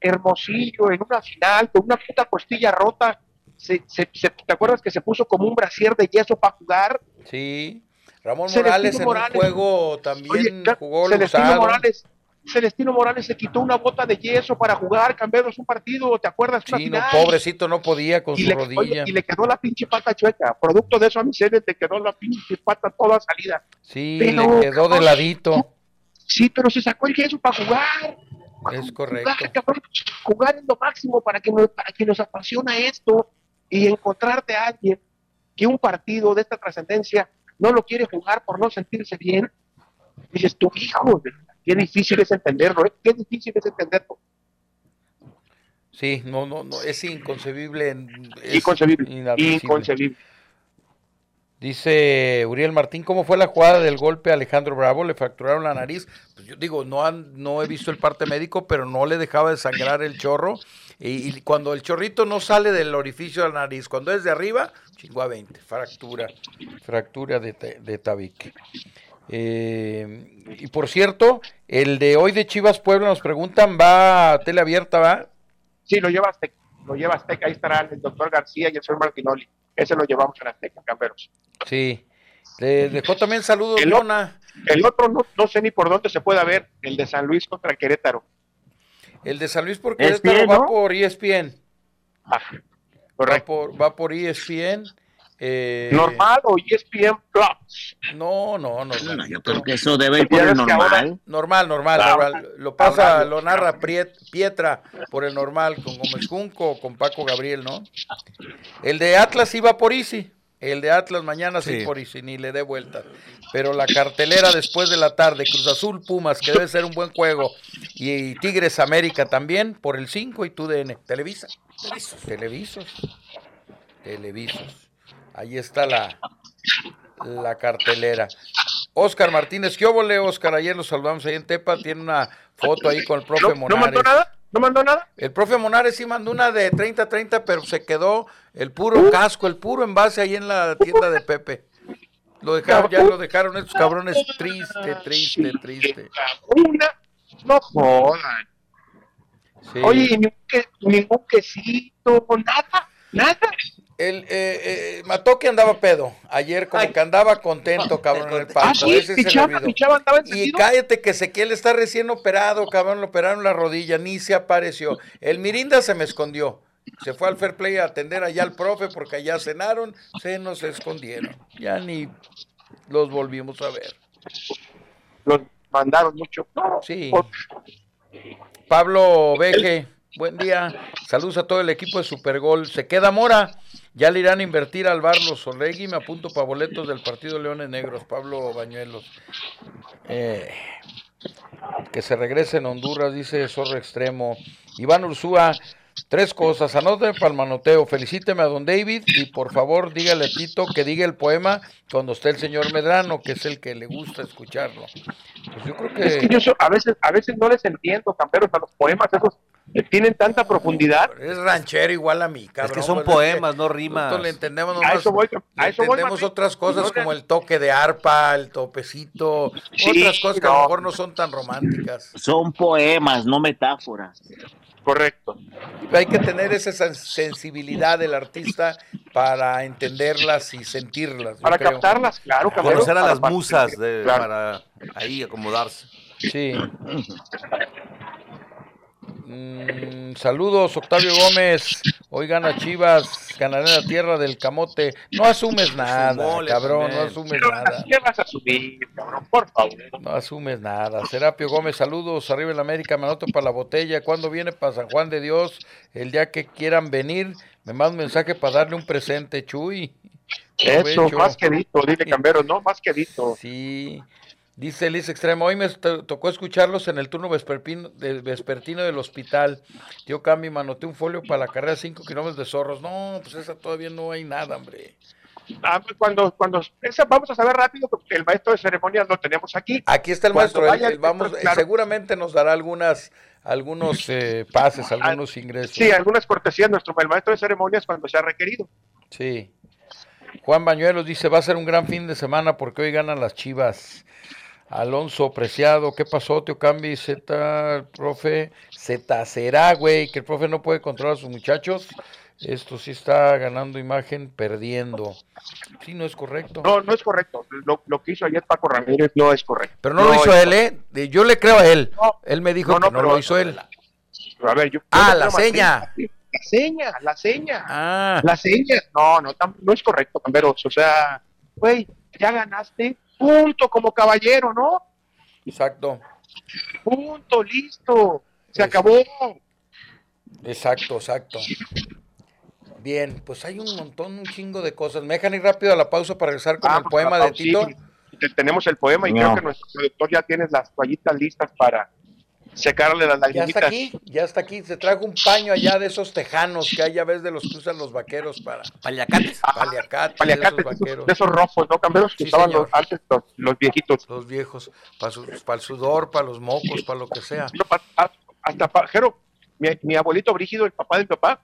Speaker 3: hermosillo, en una final, con una puta costilla rota? Se, se, ¿Te acuerdas que se puso como un brasier de yeso para jugar?
Speaker 2: Sí. Ramón Morales en un juego también jugó
Speaker 3: Celestino Morales Celestino Morales se quitó una bota de yeso para jugar, cambiarnos un partido, ¿te acuerdas?
Speaker 2: Sí, no, pobrecito no podía con su rodilla.
Speaker 3: y le quedó la pinche pata chueca. Producto de eso a Misenes le quedó la pinche pata toda salida.
Speaker 2: Sí, le quedó de ladito.
Speaker 3: Sí, pero se sacó el yeso para jugar.
Speaker 2: es correcto.
Speaker 3: Jugar, es lo máximo para que, nos, para que nos apasiona esto y encontrarte a alguien que un partido de esta trascendencia no lo quiere jugar por no sentirse bien. Dices, tu hijo, Qué difícil es entenderlo, ¿eh? Qué difícil es entenderlo.
Speaker 2: Sí, no, no, no, es inconcebible.
Speaker 3: inconcebible. Inconcebible.
Speaker 2: Dice Uriel Martín, ¿cómo fue la jugada del golpe a Alejandro Bravo? Le fracturaron la nariz. Pues yo digo, no, han, no he visto el parte médico, pero no le dejaba de sangrar el chorro. Y, cuando el chorrito no sale del orificio de la nariz, cuando es de arriba, chingó a 20, fractura, fractura de, de tabique. Eh, y por cierto, el de hoy de Chivas Puebla nos preguntan, ¿va a tele abierta, va?
Speaker 3: Sí, lo lleva Azteca, lo lleva Azteca, ahí estarán el doctor García y el señor Martinoli, ese lo llevamos en Azteca, camperos.
Speaker 2: Sí, le dejó también saludos, el, Lona.
Speaker 3: El otro no, sé ni por dónde se puede ver, el de San Luis contra Querétaro.
Speaker 2: El de San Luis por Querétaro va por ESPN. Ah, va, por, va por ESPN.
Speaker 3: Eh, ¿Normal o ESPN Plus?
Speaker 2: No, no, no. no
Speaker 5: yo creo que eso debe ir por el normal.
Speaker 2: Normal, normal, normal. Lo pasa, lo narra Pietra por el normal, con Gómez Junco o con Paco Gabriel, ¿no? El de Atlas iba por Easy. El de Atlas mañana sí, por Easy, ni le dé vuelta. Pero la cartelera después de la tarde, Cruz Azul Pumas, que debe ser un buen juego, y Tigres América también, por el 5 y TUDN. Televisa. Televisos. Televisos. Ahí está la, la cartelera. Oscar Martínez, ¿qué óvole, Oscar? Ayer lo saludamos ahí en Tepa, tiene una foto ahí con el profe Monares.
Speaker 3: ¿No mandó nada? ¿No mandó nada?
Speaker 2: El profe Monares sí mandó una de 30-30, pero se quedó el puro casco, el puro envase ahí en la tienda de Pepe. Lo dejaron, ya lo dejaron estos cabrones triste, triste, triste.
Speaker 3: Una, no jodan. Oye, ningún, ningún quesito, nada, nada.
Speaker 2: El eh, eh, mató que andaba pedo. Ayer como que andaba contento, cabrón, en el
Speaker 3: palco. Ah, sí, pichaba, pichaba, estaba
Speaker 2: y cállate que Ezequiel está recién operado, cabrón, le operaron la rodilla, ni se apareció. El Mirinda se me escondió. Se fue al Fair Play a atender allá al profe porque allá cenaron, se nos escondieron. Ya ni los volvimos a ver.
Speaker 3: Los mandaron mucho.
Speaker 2: Sí. Pablo Veje, buen día. Saludos a todo el equipo de Supergol. Se queda Mora. Ya le irán a invertir al bar los Olegui, me apunto para boletos del partido Leones Negros, Pablo Bañuelos. Eh, que se regrese en Honduras, dice Zorro Extremo. Iván Ursúa, tres cosas. Anote para el manoteo, felicíteme a don David y por favor dígale a Tito que diga el poema cuando esté el señor Medrano, que es el que le gusta escucharlo.
Speaker 3: Pues yo creo que... Es que yo a, veces, a veces no les entiendo, camperos, a los poemas esos tienen tanta profundidad.
Speaker 2: Es ranchero igual a mí, cabrón.
Speaker 4: Es que son
Speaker 2: pues,
Speaker 4: poemas,
Speaker 2: que
Speaker 4: no rimas.
Speaker 2: nosotros le entendemos,
Speaker 3: A
Speaker 2: nomás-
Speaker 3: eso voy, a eso
Speaker 2: entendemos otras cosas
Speaker 3: No,
Speaker 2: como el toque de arpa, el topecito,
Speaker 3: Sí,
Speaker 2: otras cosas que a lo mejor no son tan románticas.
Speaker 5: Son poemas, no metáforas.
Speaker 3: Correcto.
Speaker 2: Hay que tener esa sen- sensibilidad del artista para entenderlas y sentirlas.
Speaker 3: Para
Speaker 2: creo.
Speaker 3: captarlas, claro. Camero,
Speaker 4: Conocer a
Speaker 3: para-
Speaker 4: las
Speaker 3: para-
Speaker 4: musas de-
Speaker 3: claro.
Speaker 4: para ahí acomodarse.
Speaker 2: Sí. Mm, saludos, Octavio Gómez. Hoy gana Chivas, ganaré la tierra del camote. No asumes nada, cabrón, no asumes
Speaker 3: Pero,
Speaker 2: nada.
Speaker 3: ¿Qué vas a subir, cabrón? Por favor.
Speaker 2: No asumes nada. Serapio Gómez, saludos. Arriba en la América, me anoto para la botella. ¿Cuándo viene para San Juan de Dios? El día que quieran venir, me manda un mensaje para darle un presente, Chuy.
Speaker 3: Eso, más quedito, dile Cambero, no, más quedito.
Speaker 2: Sí. Dice Liz Extremo, hoy me to- tocó escucharlos en el turno vesperpino- de- vespertino del hospital. Tío Cami, manoté un folio para la carrera 5 kilómetros de zorros. No, pues esa todavía no hay nada, hombre.
Speaker 3: Ah, pues cuando, cuando, esa vamos a saber rápido porque el maestro de ceremonias lo tenemos aquí.
Speaker 2: Aquí está el
Speaker 3: Cuando
Speaker 2: maestro,
Speaker 3: el
Speaker 2: vamos,
Speaker 3: claro.
Speaker 2: seguramente nos dará algunas, algunos eh, pases, algunos ingresos.
Speaker 3: Sí, algunas cortesías nuestro el maestro de ceremonias cuando sea requerido.
Speaker 2: Sí. Juan Bañuelos dice, va a ser un gran fin de semana porque hoy ganan las Chivas. Alonso Preciado, ¿qué pasó, tío Cambi? Z, el profe, Z será, güey, que el profe no puede controlar a sus muchachos. Esto sí está ganando imagen, perdiendo. Sí, no es correcto.
Speaker 3: No, no es correcto. Lo, lo que hizo ayer Paco Ramírez no es correcto.
Speaker 2: Pero no, lo hizo él, ¿eh? Yo le creo a él.
Speaker 3: No.
Speaker 2: Él me dijo
Speaker 3: No, no,
Speaker 2: que no
Speaker 3: pero-
Speaker 2: lo hizo él.
Speaker 3: A ver, yo, yo
Speaker 2: Ah, la seña.
Speaker 3: La seña, la seña.
Speaker 2: Ah,
Speaker 3: La seña. No, no, no es correcto, Camberos. O sea, güey, ya ganaste. Punto como caballero, ¿no?
Speaker 2: exacto,
Speaker 3: Punto, listo. Se acabó.
Speaker 2: exacto, exacto. Bien, pues hay un montón, un chingo de cosas. ¿Me dejan ir rápido a la pausa para regresar con
Speaker 3: Ah,
Speaker 2: el poema de Tito?
Speaker 3: sí. Te- Tenemos el poema y
Speaker 5: No.
Speaker 3: creo que nuestro productor ya tiene las toallitas listas para secarle las
Speaker 2: Ya
Speaker 3: lagrimitas.
Speaker 2: está aquí, ya está aquí. Se trajo un paño allá de esos tejanos que hay ya ves de los que usan los vaqueros para
Speaker 4: Paliacates.
Speaker 2: paliacates,
Speaker 3: Paliacates,
Speaker 2: de esos vaqueros,
Speaker 3: de esos rojos, ¿no, Camberos? Que
Speaker 2: Sí,
Speaker 3: usaban
Speaker 2: señor.
Speaker 3: los, antes los, los viejitos.
Speaker 2: los viejos, para, para el sudor, para los mocos, para lo que sea.
Speaker 3: A- hasta pajero, mi, mi abuelito Brígido, el papá de mi papá,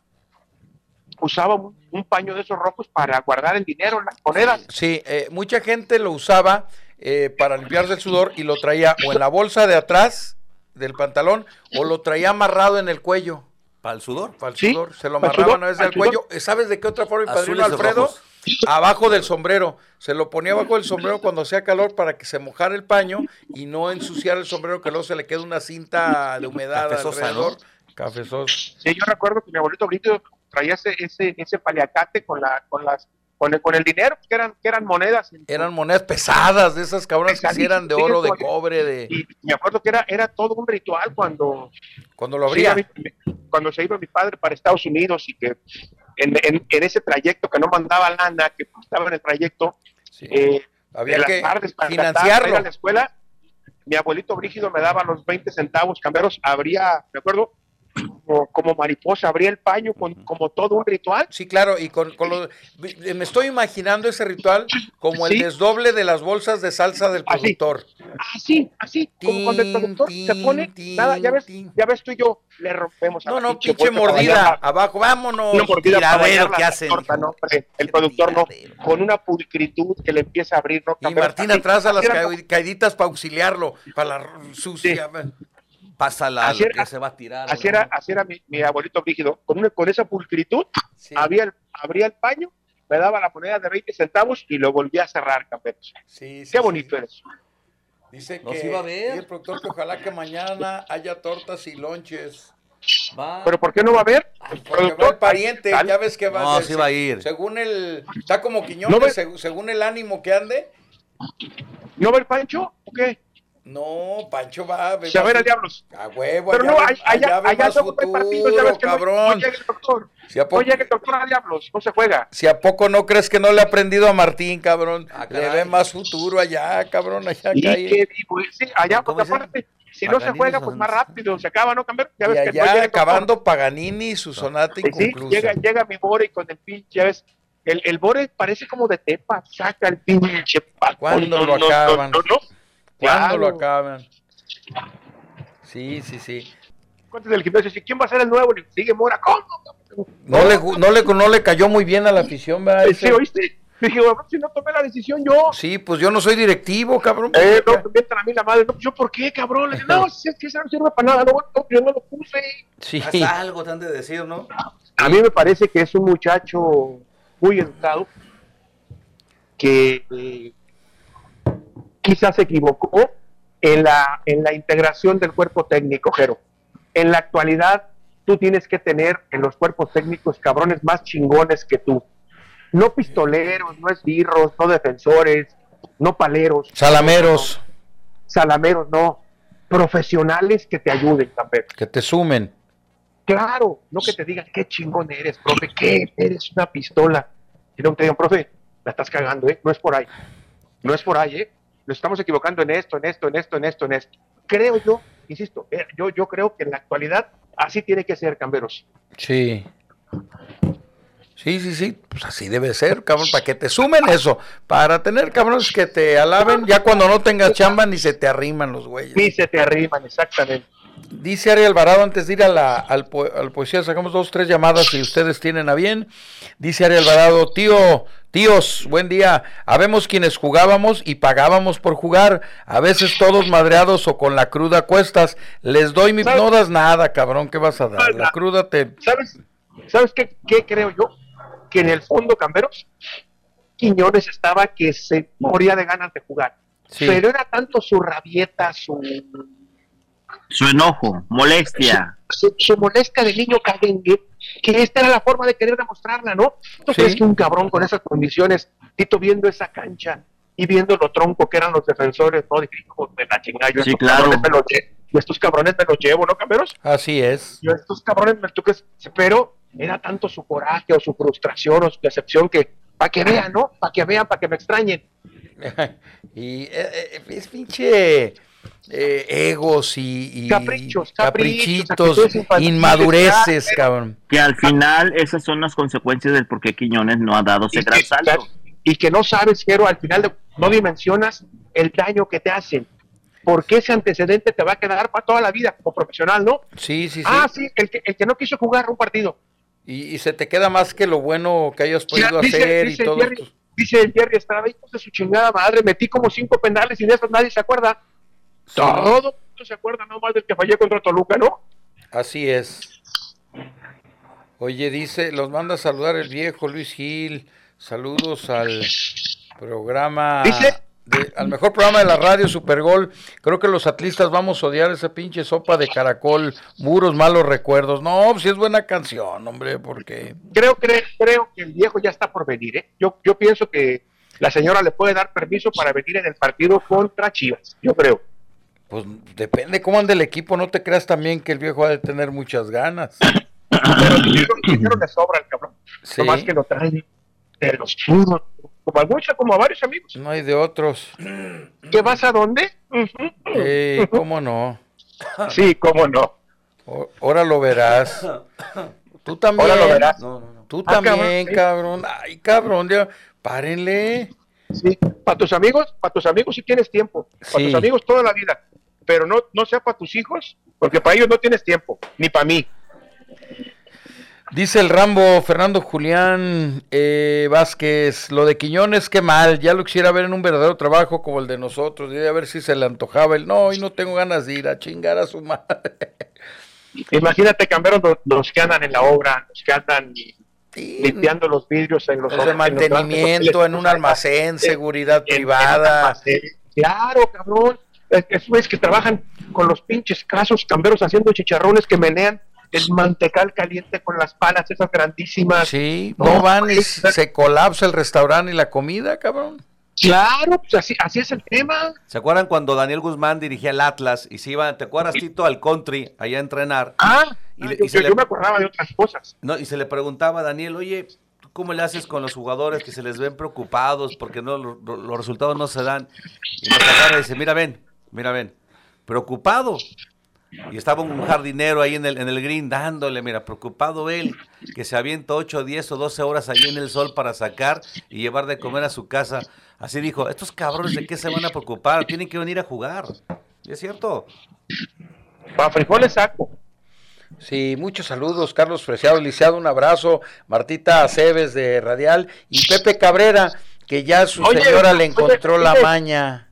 Speaker 3: usaba un, un paño de esos rojos para guardar el dinero, las monedas.
Speaker 2: Sí, eh, mucha gente lo usaba eh, para limpiarse el sudor y lo traía o en la bolsa de atrás del pantalón o lo traía amarrado en el cuello.
Speaker 4: Para el sudor.
Speaker 2: Para el
Speaker 3: Sí,
Speaker 2: sudor, se lo amarraban a veces
Speaker 3: al
Speaker 2: cuello. Eh, ¿Sabes de qué otra forma mi padrino
Speaker 4: Azules
Speaker 2: Alfredo?
Speaker 4: rojos.
Speaker 2: Abajo del sombrero. Se lo ponía abajo del sombrero cuando hacía calor para que se mojara el paño y no ensuciara el sombrero, que luego se le queda una cinta de humedad
Speaker 4: Cafezosa,
Speaker 2: alrededor. Cafezosa.
Speaker 3: Sí, yo recuerdo que mi abuelito Brígido traía ese, ese, ese paliacate con, la, con, las, con, el, con el dinero, que eran, que eran monedas.
Speaker 2: Eran monedas pesadas, de esas cabronas que sí eran de oro, de cobre, de
Speaker 3: Y me acuerdo que era, era todo un ritual cuando,
Speaker 2: cuando lo abría.
Speaker 3: cuando se iba mi padre para Estados Unidos y que en, en, en ese trayecto que no mandaba lana, que estaba en el trayecto,
Speaker 2: Sí.
Speaker 3: eh,
Speaker 2: Había
Speaker 3: de las
Speaker 2: que
Speaker 3: tardes para
Speaker 2: financiarlo.
Speaker 3: gastar, para ir a la escuela, mi abuelito Brígido me daba los 20 centavos, camberos, abría, me acuerdo, como, como mariposa, abría el paño con, como todo un ritual.
Speaker 2: Sí, claro, y con, con los- me estoy imaginando ese ritual como el
Speaker 3: Sí.
Speaker 2: desdoble de las bolsas de salsa del productor.
Speaker 3: Así, así, como cuando el productor se pone, nada, ya ves, ya ves tú y yo, le rompemos a
Speaker 2: No, no, pinche mordida abajo, vámonos.
Speaker 3: una mordida para
Speaker 4: que
Speaker 3: la
Speaker 4: hacen,
Speaker 3: torta,
Speaker 4: hijo.
Speaker 3: ¿no? Hombre, El
Speaker 4: Qué
Speaker 3: productor no, con una pulcritud que le empieza a abrir, ¿no?
Speaker 2: Y Martín atrás a las
Speaker 3: así era-
Speaker 2: ca- caíditas para auxiliarlo, para la sucia.
Speaker 4: Pásala
Speaker 3: Así
Speaker 4: lo
Speaker 3: era-
Speaker 4: que se va a tirar.
Speaker 3: Así era, así era mi, mi abuelito Brígido, con, una- con esa pulcritud,
Speaker 2: Sí,
Speaker 3: abría, el, abría el paño, me daba la moneda de 20 centavos y lo volvía a cerrar, camperos.
Speaker 2: sí, sí,
Speaker 3: Qué
Speaker 2: sí.
Speaker 3: bonito eres.
Speaker 2: Dice
Speaker 4: Nos
Speaker 2: que
Speaker 4: iba a ver.
Speaker 2: y el productor que ojalá que mañana haya tortas y lonches.
Speaker 4: Va.
Speaker 3: Pero ¿por qué no va a haber?
Speaker 2: Porque va el pariente,
Speaker 3: tal-
Speaker 2: ya ves que va
Speaker 4: No,
Speaker 2: se-
Speaker 4: sí va a ir.
Speaker 2: Según el. Está como
Speaker 3: ¿No
Speaker 2: Quiñones, seg- según el ánimo que ande.
Speaker 3: ¿No va el Pancho? ¿O qué?
Speaker 2: No, Pancho va a ver.
Speaker 3: Se a ver a diablos.
Speaker 2: A huevo,
Speaker 3: Pero
Speaker 2: allá,
Speaker 3: no, allá, allá, allá luego hay partidos, ya
Speaker 2: futuro,
Speaker 3: ves que no-
Speaker 2: cabrón.
Speaker 3: no llega el doctor.
Speaker 2: Si a,
Speaker 3: No
Speaker 2: poco,
Speaker 3: llega el doctor a diablos, no se juega.
Speaker 2: si a poco no crees que no le ha aprendido a Martín, cabrón.
Speaker 4: Ah,
Speaker 2: le ve más futuro allá, cabrón, allá
Speaker 3: Y,
Speaker 2: cae.
Speaker 3: que, y pues, sí, allá,
Speaker 4: ¿Cómo
Speaker 3: porque aparte, si no se
Speaker 4: Paganini,
Speaker 3: juega, pues más rápido, se acaba, ¿no, Camber? Ya
Speaker 2: Y
Speaker 3: ves que no
Speaker 2: allá
Speaker 3: doctor.
Speaker 2: acabando Paganini y su sonata
Speaker 3: Sí, sí,
Speaker 2: inconclusa.
Speaker 3: llega, llega mi Bore con el pinche, ya ves, el, el Bore parece como de tepa, saca el pinche pato.
Speaker 2: ¿Cuándo
Speaker 3: No,
Speaker 2: lo
Speaker 3: no,
Speaker 2: acaban?
Speaker 3: No, no, no.
Speaker 2: ¿Cuándo
Speaker 3: Claro.
Speaker 2: lo acaban? Sí, sí, sí.
Speaker 3: del gimnasio, ¿quién va a ser el nuevo? Sigue Mora, ¿cómo?
Speaker 2: No le, no, le, no le cayó muy bien a la afición, ¿verdad?
Speaker 3: Sí, ¿oíste? Dije, si no tomé la decisión yo.
Speaker 2: Sí, pues yo no soy directivo, cabrón.
Speaker 3: Eh, no, me a mí la madre. No, ¿Yo por qué, cabrón? Le dije, no, si es que eso no sirve para nada. No, no yo no lo puse.
Speaker 2: Sí.
Speaker 4: Hasta algo tan de decir, ¿no?
Speaker 3: A mí me parece que es un muchacho muy educado que eh, quizás se equivocó en la, en la integración del cuerpo técnico, Jero. En la actualidad, tú tienes que tener en los cuerpos técnicos cabrones más chingones que tú no pistoleros, no esbirros, no defensores, no paleros.
Speaker 2: Salameros.
Speaker 3: salameros, no. Profesionales que te ayuden, también.
Speaker 2: Que te sumen.
Speaker 3: Claro, no que te digan qué chingón eres, profe, que eres una pistola. Y no te digan, profe, la estás cagando, ¿eh? No es por ahí. No es por ahí, ¿eh? Nos estamos equivocando en esto, en esto, en esto, en esto, en esto. Creo yo, insisto, eh, yo, yo creo que en la actualidad así tiene que ser, Camberos.
Speaker 2: Sí. Sí, sí, sí, pues así debe ser, cabrón, para que te sumen eso, para tener cabrones que te alaben, ya cuando no tengas chamba ni se te arriman los güeyes.
Speaker 3: Ni se te arriman, exactamente.
Speaker 2: Dice Ari Alvarado, antes de ir a la, al, poesía, sacamos dos, tres llamadas si ustedes tienen a bien. Dice Ari Alvarado, tío, tíos, buen día. Habemos quienes jugábamos y pagábamos por jugar, a veces todos madreados o con la cruda cuestas. Les doy mi... No das nada, cabrón, ¿qué vas a dar? La cruda te...
Speaker 3: ¿Sabes, ¿sabes qué, qué creo yo? que en el fondo, Camberos, Quiñones estaba que se moría de ganas de jugar. Pero era tanto su rabieta, su...
Speaker 5: Su enojo, molestia.
Speaker 3: Su, molestia de niño cadengue, que esta era la forma de querer demostrarla, ¿no? ¿Tú crees que un cabrón con esas condiciones, Tito viendo esa cancha y viendo lo tronco que eran los defensores, no, dije, hijo de la chingada, yo
Speaker 5: sí, estos claro.
Speaker 3: cabrones me los llevo, estos cabrones me los llevo, ¿no, Camberos?
Speaker 2: Así es.
Speaker 3: Yo estos cabrones me toques, pero era tanto su coraje o su frustración o su decepción que, para que vean, ¿no? Para que vean, para que me extrañen.
Speaker 2: y eh, eh, es pinche eh, egos y,
Speaker 3: caprichos,
Speaker 2: caprichitos, inmadureces, cabrón.
Speaker 5: Que al final esas son las consecuencias del por qué Quiñones no ha dado ese gran salto.
Speaker 3: Y que no sabes, pero al final no dimensionas el daño que te hacen. Porque ese antecedente te va a quedar para toda la vida como profesional, ¿no?
Speaker 2: Sí, sí, sí.
Speaker 3: Ah, sí, el que, el que no quiso jugar un partido
Speaker 2: y, se te queda más que lo bueno que hayas podido hacer y todo.
Speaker 3: Jerry, dice el Jerry Estrada, hijo de su chingada madre, metí como cinco penales y de eso nadie se acuerda. Todo se acuerda nomás del que fallé contra Toluca, ¿no?
Speaker 2: Así es. Oye, dice, los manda a saludar el viejo Luis Gil. Saludos al programa.
Speaker 3: Dice,
Speaker 2: al mejor programa de la radio, Supergol. Creo que los atlistas vamos a odiar esa pinche sopa de caracol, muros, malos recuerdos. No, si es buena canción, hombre, porque...
Speaker 3: Creo, creo, creo que el viejo ya está por venir, ¿eh? Yo, yo pienso que la señora le puede dar permiso para venir en el partido contra Chivas, yo creo.
Speaker 2: Pues depende cómo ande el equipo, no te creas también que el viejo ha de tener muchas ganas.
Speaker 3: Pero dinero, le sobra al cabrón. Sí. más que lo trae de los como a muchos, como a varios amigos.
Speaker 2: No hay de otros.
Speaker 3: ¿Qué vas a dónde?
Speaker 2: Sí, cómo no.
Speaker 3: Sí, cómo no.
Speaker 2: ahora lo verás. Tú también.
Speaker 3: Ahora lo verás.
Speaker 2: Tú ah, también, cabrón, Ay, cabrón, ya. Párenle.
Speaker 3: Sí, para tus amigos, para tus amigos si tienes tiempo. Para tus amigos toda la vida. Pero no, no sea para tus hijos, porque para ellos no tienes tiempo, ni para mí.
Speaker 2: Dice el Rambo Fernando Julián eh, Vázquez, lo de Quiñones, qué mal, ya lo quisiera ver en un verdadero trabajo como el de nosotros, y a ver si se le antojaba el, no, y no tengo ganas de ir a chingar a su madre.
Speaker 3: Imagínate, cambiaron los, que andan en la obra, los que andan limpiando los vidrios en los...
Speaker 2: de mantenimiento, en, un almacén, seguridad privada.
Speaker 3: claro, cabrón, es que trabajan con los pinches casos, camberos haciendo chicharrones que menean el mantecal caliente con las palas esas grandísimas.
Speaker 2: Sí, no, van y se colapsa el restaurante y la comida, cabrón.
Speaker 3: Claro, pues así, así es el tema.
Speaker 4: ¿Se acuerdan cuando Daniel Guzmán dirigía el Atlas y se iba, te acuerdas, Tito, al country allá a entrenar?
Speaker 3: Ah, y, ah, yo, me acordaba de otras cosas.
Speaker 4: No, y se le preguntaba a Daniel, oye, cómo le haces con los jugadores que se les ven preocupados porque no los resultados no se dan? Y nos agarra y dice, mira, ven, mira, ven, preocupado y estaba un jardinero ahí en el, en el green dándole, mira, preocupado él, que se avienta 8, 10 o 12 horas allí en el sol para sacar y llevar de comer a su casa. Así dijo, estos cabrones de qué se van a preocupar, tienen que venir a jugar. ¿Y es cierto?
Speaker 3: Para frijoles saco.
Speaker 2: Sí, muchos saludos, Carlos Preciado, Lisiado, un abrazo, Martita Aceves de Radial y Pepe Cabrera, que ya su señora le encontró la maña.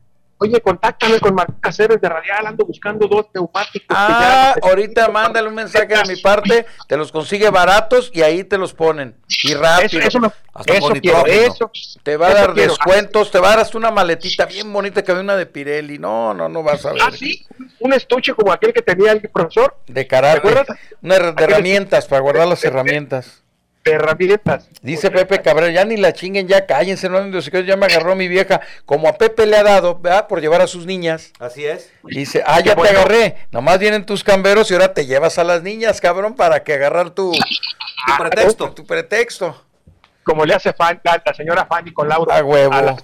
Speaker 3: Oye, contáctame con Martín Caceres de Radial, ando buscando dos neumáticos.
Speaker 2: Ah, ahorita mándale un mensaje de mi parte, te los consigue baratos y ahí te los ponen. Y rápido.
Speaker 3: Eso, eso, eso,
Speaker 2: Te va a dar descuentos, te va a dar hasta una maletita bien bonita que hay una de Pirelli. No, no, no vas a ver.
Speaker 3: Ah, sí, un estuche como aquel que tenía el profesor.
Speaker 2: De carácter. Una de herramientas, para guardar las herramientas
Speaker 3: herramientas.
Speaker 2: Dice Pepe Cabrera, ya ni la chinguen, ya cállense, no, ya me agarró mi vieja, como a Pepe le ha dado, ¿verdad? Por llevar a sus niñas.
Speaker 4: Así es.
Speaker 2: Dice, ah, ya te agarré, nomás vienen tus camberos y ahora te llevas a las niñas, cabrón, para que agarrar tu, pretexto. Tu pretexto.
Speaker 3: Como le hace la, señora Fanny con Laura.
Speaker 2: A huevo.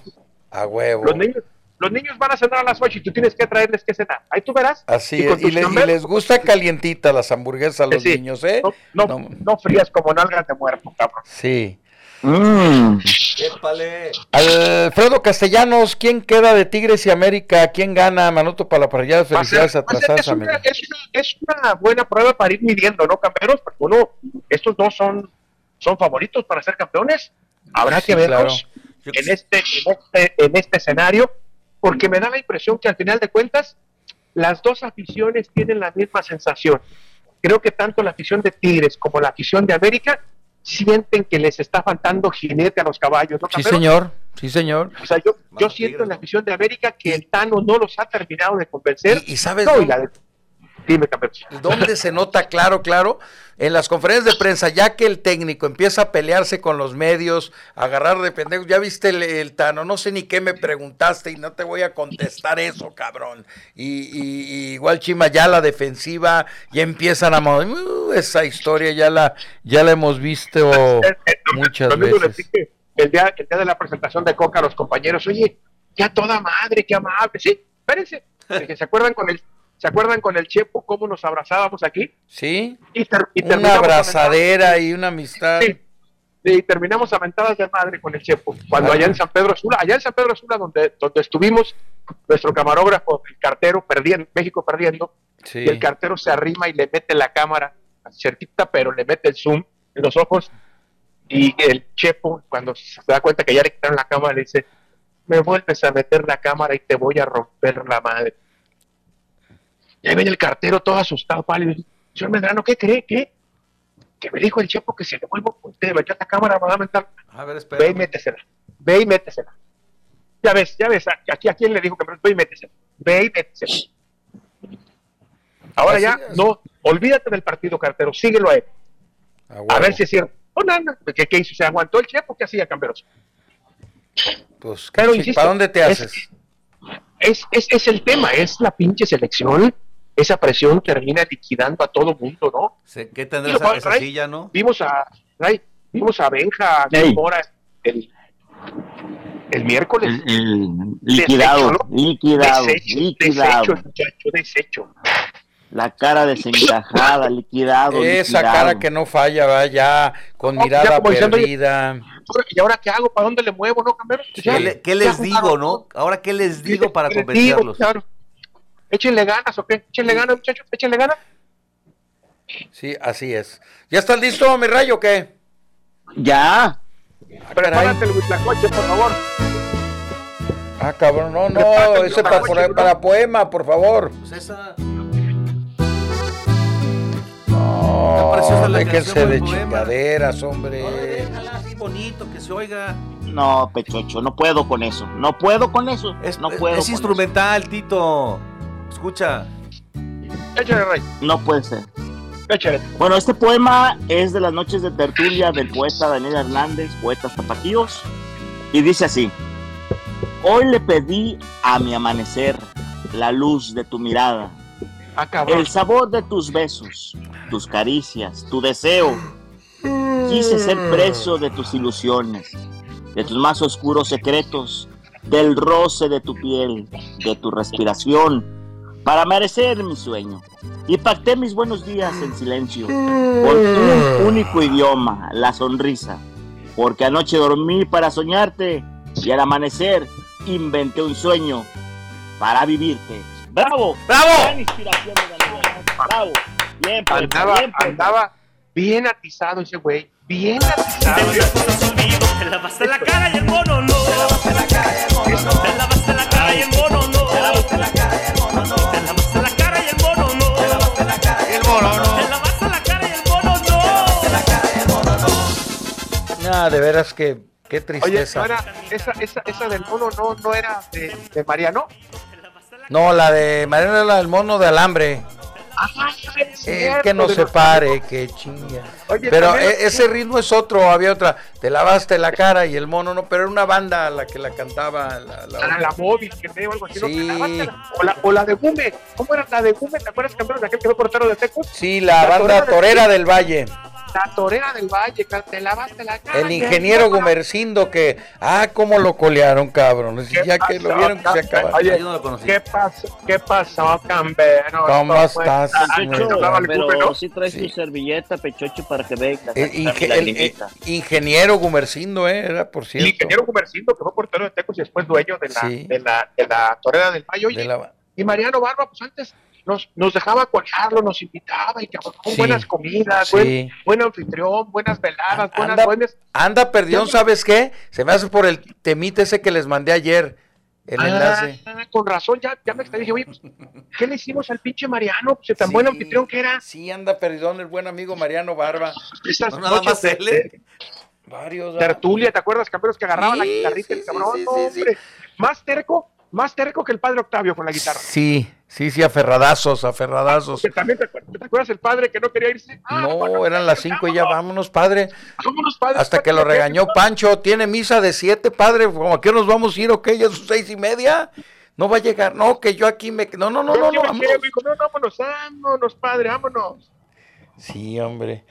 Speaker 2: A, huevo.
Speaker 3: Los niños, los niños van a cenar a las 8 y tú tienes que traerles que cenar. Ahí tú verás.
Speaker 2: Así es. Y, les, gusta calientita las hamburguesas a los niños, ¿eh?
Speaker 3: No, no, frías como nalgas de muerto, cabrón.
Speaker 2: Sí. Mm. Alfredo Castellanos, ¿quién queda de Tigres y América? ¿Quién gana? Manuto para felicidades atrasadas.
Speaker 3: Es una, es, es una buena prueba para ir midiendo, ¿no, campeones? Porque uno, estos dos son, son favoritos para ser campeones. Habrá que verlos en, este, en, este, en este escenario porque me da la impresión que al final de cuentas las dos aficiones tienen la misma sensación. Creo que tanto la afición de Tigres como la afición de América sienten que les está faltando jinete a los caballos. ¿no,
Speaker 2: sí, señor. Sí, señor.
Speaker 3: O sea, yo, yo siento en la afición de América que el Tano no los ha terminado de convencer.
Speaker 2: Y, sabes,
Speaker 3: Dime,
Speaker 2: ¿Dónde se nota claro, claro? En las conferencias de prensa, ya que el técnico empieza a pelearse con los medios, a agarrar de pendejos, ya viste el, Tano, no sé ni qué me preguntaste y no te voy a contestar eso, cabrón. Y, igual Chima, ya la defensiva, ya empiezan a... Uh, esa historia ya la, ya la hemos visto muchas veces.
Speaker 3: El día, el día de la presentación de Coca a los compañeros, oye, ya toda madre, qué amable, sí, espérense, que se acuerdan con el ¿Se acuerdan con el Chepo cómo nos abrazábamos aquí?
Speaker 2: Sí. Y, una abrazadera y una amistad. Sí.
Speaker 3: Y terminamos a mentadas de madre con el Chepo. Cuando allá en San Pedro Sula, allá en San Pedro Sula, donde, donde estuvimos, nuestro camarógrafo, el cartero, perdiendo, México perdiendo, y el cartero se arrima y le mete la cámara cerquita, pero le mete el zoom en los ojos. Y el Chepo, cuando se da cuenta que ya le quitaron la cámara, le dice: Me vuelves a meter la cámara y te voy a romper la madre. Y ahí viene el cartero todo asustado, pálido. Señor Medrano, ¿qué cree? ¿Qué? Que me dijo el chepo que se le vuelvo, usted metió la cámara, va a mentar. A ver, espera. Ve y métesela. Ve y métesela. Ya ves, ya ves, aquí a quién le dijo que me ve y métesela. Ve y métesela. Ahora ya, no, olvídate del partido cartero, síguelo a él. a ver si es cierto. No, nada, ¿qué, ¿qué, hizo? ¿Se aguantó el chepo? ¿Qué hacía Camperos?
Speaker 2: Pues, Pero, ¿para dónde te haces?
Speaker 3: Es, es, es, el tema, es la pinche selección esa presión termina liquidando a todo mundo, ¿no?
Speaker 4: ¿Qué tendrá esa, esa silla, no?
Speaker 3: Vimos a, vimos a Benja el, el miércoles.
Speaker 5: liquidado, liquidado, liquidado.
Speaker 3: Desecho, muchacho, desecho.
Speaker 5: La cara desencajada, liquidado.
Speaker 2: Esa cara que no falla, va ya con mirada perdida.
Speaker 3: ¿Y ahora qué hago? ¿Para dónde le muevo? ¿No,
Speaker 4: ¿Qué, les digo, no? Ahora, ¿qué les digo para convencerlos? claro.
Speaker 3: Échenle ganas, ¿o qué? Échenle ganas, muchachos, échenle ganas.
Speaker 2: Sí, así es. ¿Ya estás listo, mi rayo, o qué?
Speaker 5: Ya.
Speaker 3: Prepárate el coche, por favor.
Speaker 2: Ah, cabrón, no, no, ese para, para, poema, por favor. Pues esa. No, déjense de chingaderas, hombre. No,
Speaker 4: déjala así bonito, que se oiga.
Speaker 5: No, Pechocho, no puedo con eso. No puedo con eso.
Speaker 4: Es,
Speaker 5: no puedo
Speaker 4: es instrumental, Tito. Escucha.
Speaker 3: Échale, Rey.
Speaker 5: No puede ser. Échale. Bueno, este poema es de las noches de tertulia del poeta Daniel Hernández, poeta zapatíos, y dice así. Hoy le pedí a mi amanecer la luz de tu mirada, ah, el sabor de tus besos, tus caricias, tu deseo. Quise ser preso de tus ilusiones, de tus más oscuros secretos, del roce de tu piel, de tu respiración, para merecer mi sueño. Y pacté mis buenos días en silencio, con un único idioma, la sonrisa. Porque anoche dormí para soñarte y al amanecer inventé un sueño para vivirte. ¡Bravo!
Speaker 2: ¡Bravo!
Speaker 5: inspiración de ¡Bravo!
Speaker 3: Bien, pues, andaba, bien, pues. andaba bien atizado ese güey. Bien atizado. Te lavaste la cara y el mono no. Te lavaste la cara y el mono no. Te lavaste la cara y el mono no.
Speaker 2: De veras que qué tristeza.
Speaker 3: Oye, esa, esa, esa del mono no, no era de, de Mariano.
Speaker 2: No, la de Mariano era la del mono de alambre. El que no se pare, que chinga. pero e, ese ritmo es otro, había otra. Te lavaste la cara y el mono no, pero era una banda la que la cantaba. La,
Speaker 3: la, la móvil, que veo algo así. Sí. o, la, o la de Gume. ¿Cómo era la de Gume? ¿Te acuerdas, campeón, de aquel que fue portero de Tecos?
Speaker 2: Sí, la, banda Torera del Valle.
Speaker 3: La torera del Valle, te lavaste la cara.
Speaker 2: El ingeniero Gumercindo que, ah, cómo lo colearon, cabrón. Ya que lo vieron que se acabó.
Speaker 3: Oye, no lo conocí. ¿qué pasó, qué pasó, Cambero?
Speaker 2: ¿Cómo estás?
Speaker 5: pero sí traes tu servilleta, Pechocho, para que vengas.
Speaker 2: El, ingeniero Gumercindo, eh, era por cierto.
Speaker 3: El ingeniero Gumercindo, que fue portero de Tecos y después dueño de la, de la, de la torera del Valle. Oye, y Mariano Barba, pues antes nos, nos dejaba cuajarlo, nos invitaba y que con buenas comidas, buen, anfitrión, buenas veladas, buenas
Speaker 2: anda, buenas... Anda, perdió, ¿sabes qué? Se me hace por el temite ese que les mandé ayer. El ah, enlace.
Speaker 3: Con razón, ya, ya me dije, oye, pues, ¿qué le hicimos al pinche Mariano? Pues tan buen anfitrión que era.
Speaker 2: Sí, anda, perdón, el buen amigo Mariano Barba.
Speaker 3: Estas noches de, Varios. Tertulia, ¿te acuerdas, campeones que agarraban la guitarrita el cabrón? hombre, más terco, más terco que el padre Octavio con la guitarra.
Speaker 2: Sí, sí, sí, aferradazos, aferradazos.
Speaker 3: también te, acuerdas el padre que no quería irse?
Speaker 2: Ah, no, eran las cinco y ya vámonos, padre. Vámonos, padre. Hasta que lo regañó Pancho, tiene misa de siete, padre, como aquí nos vamos a ir, ok, ya son seis y media. No va a llegar, no, que yo aquí me... No, no, no, no, no,
Speaker 3: vámonos. no, vámonos, vámonos, padre, vámonos.
Speaker 2: Sí, hombre.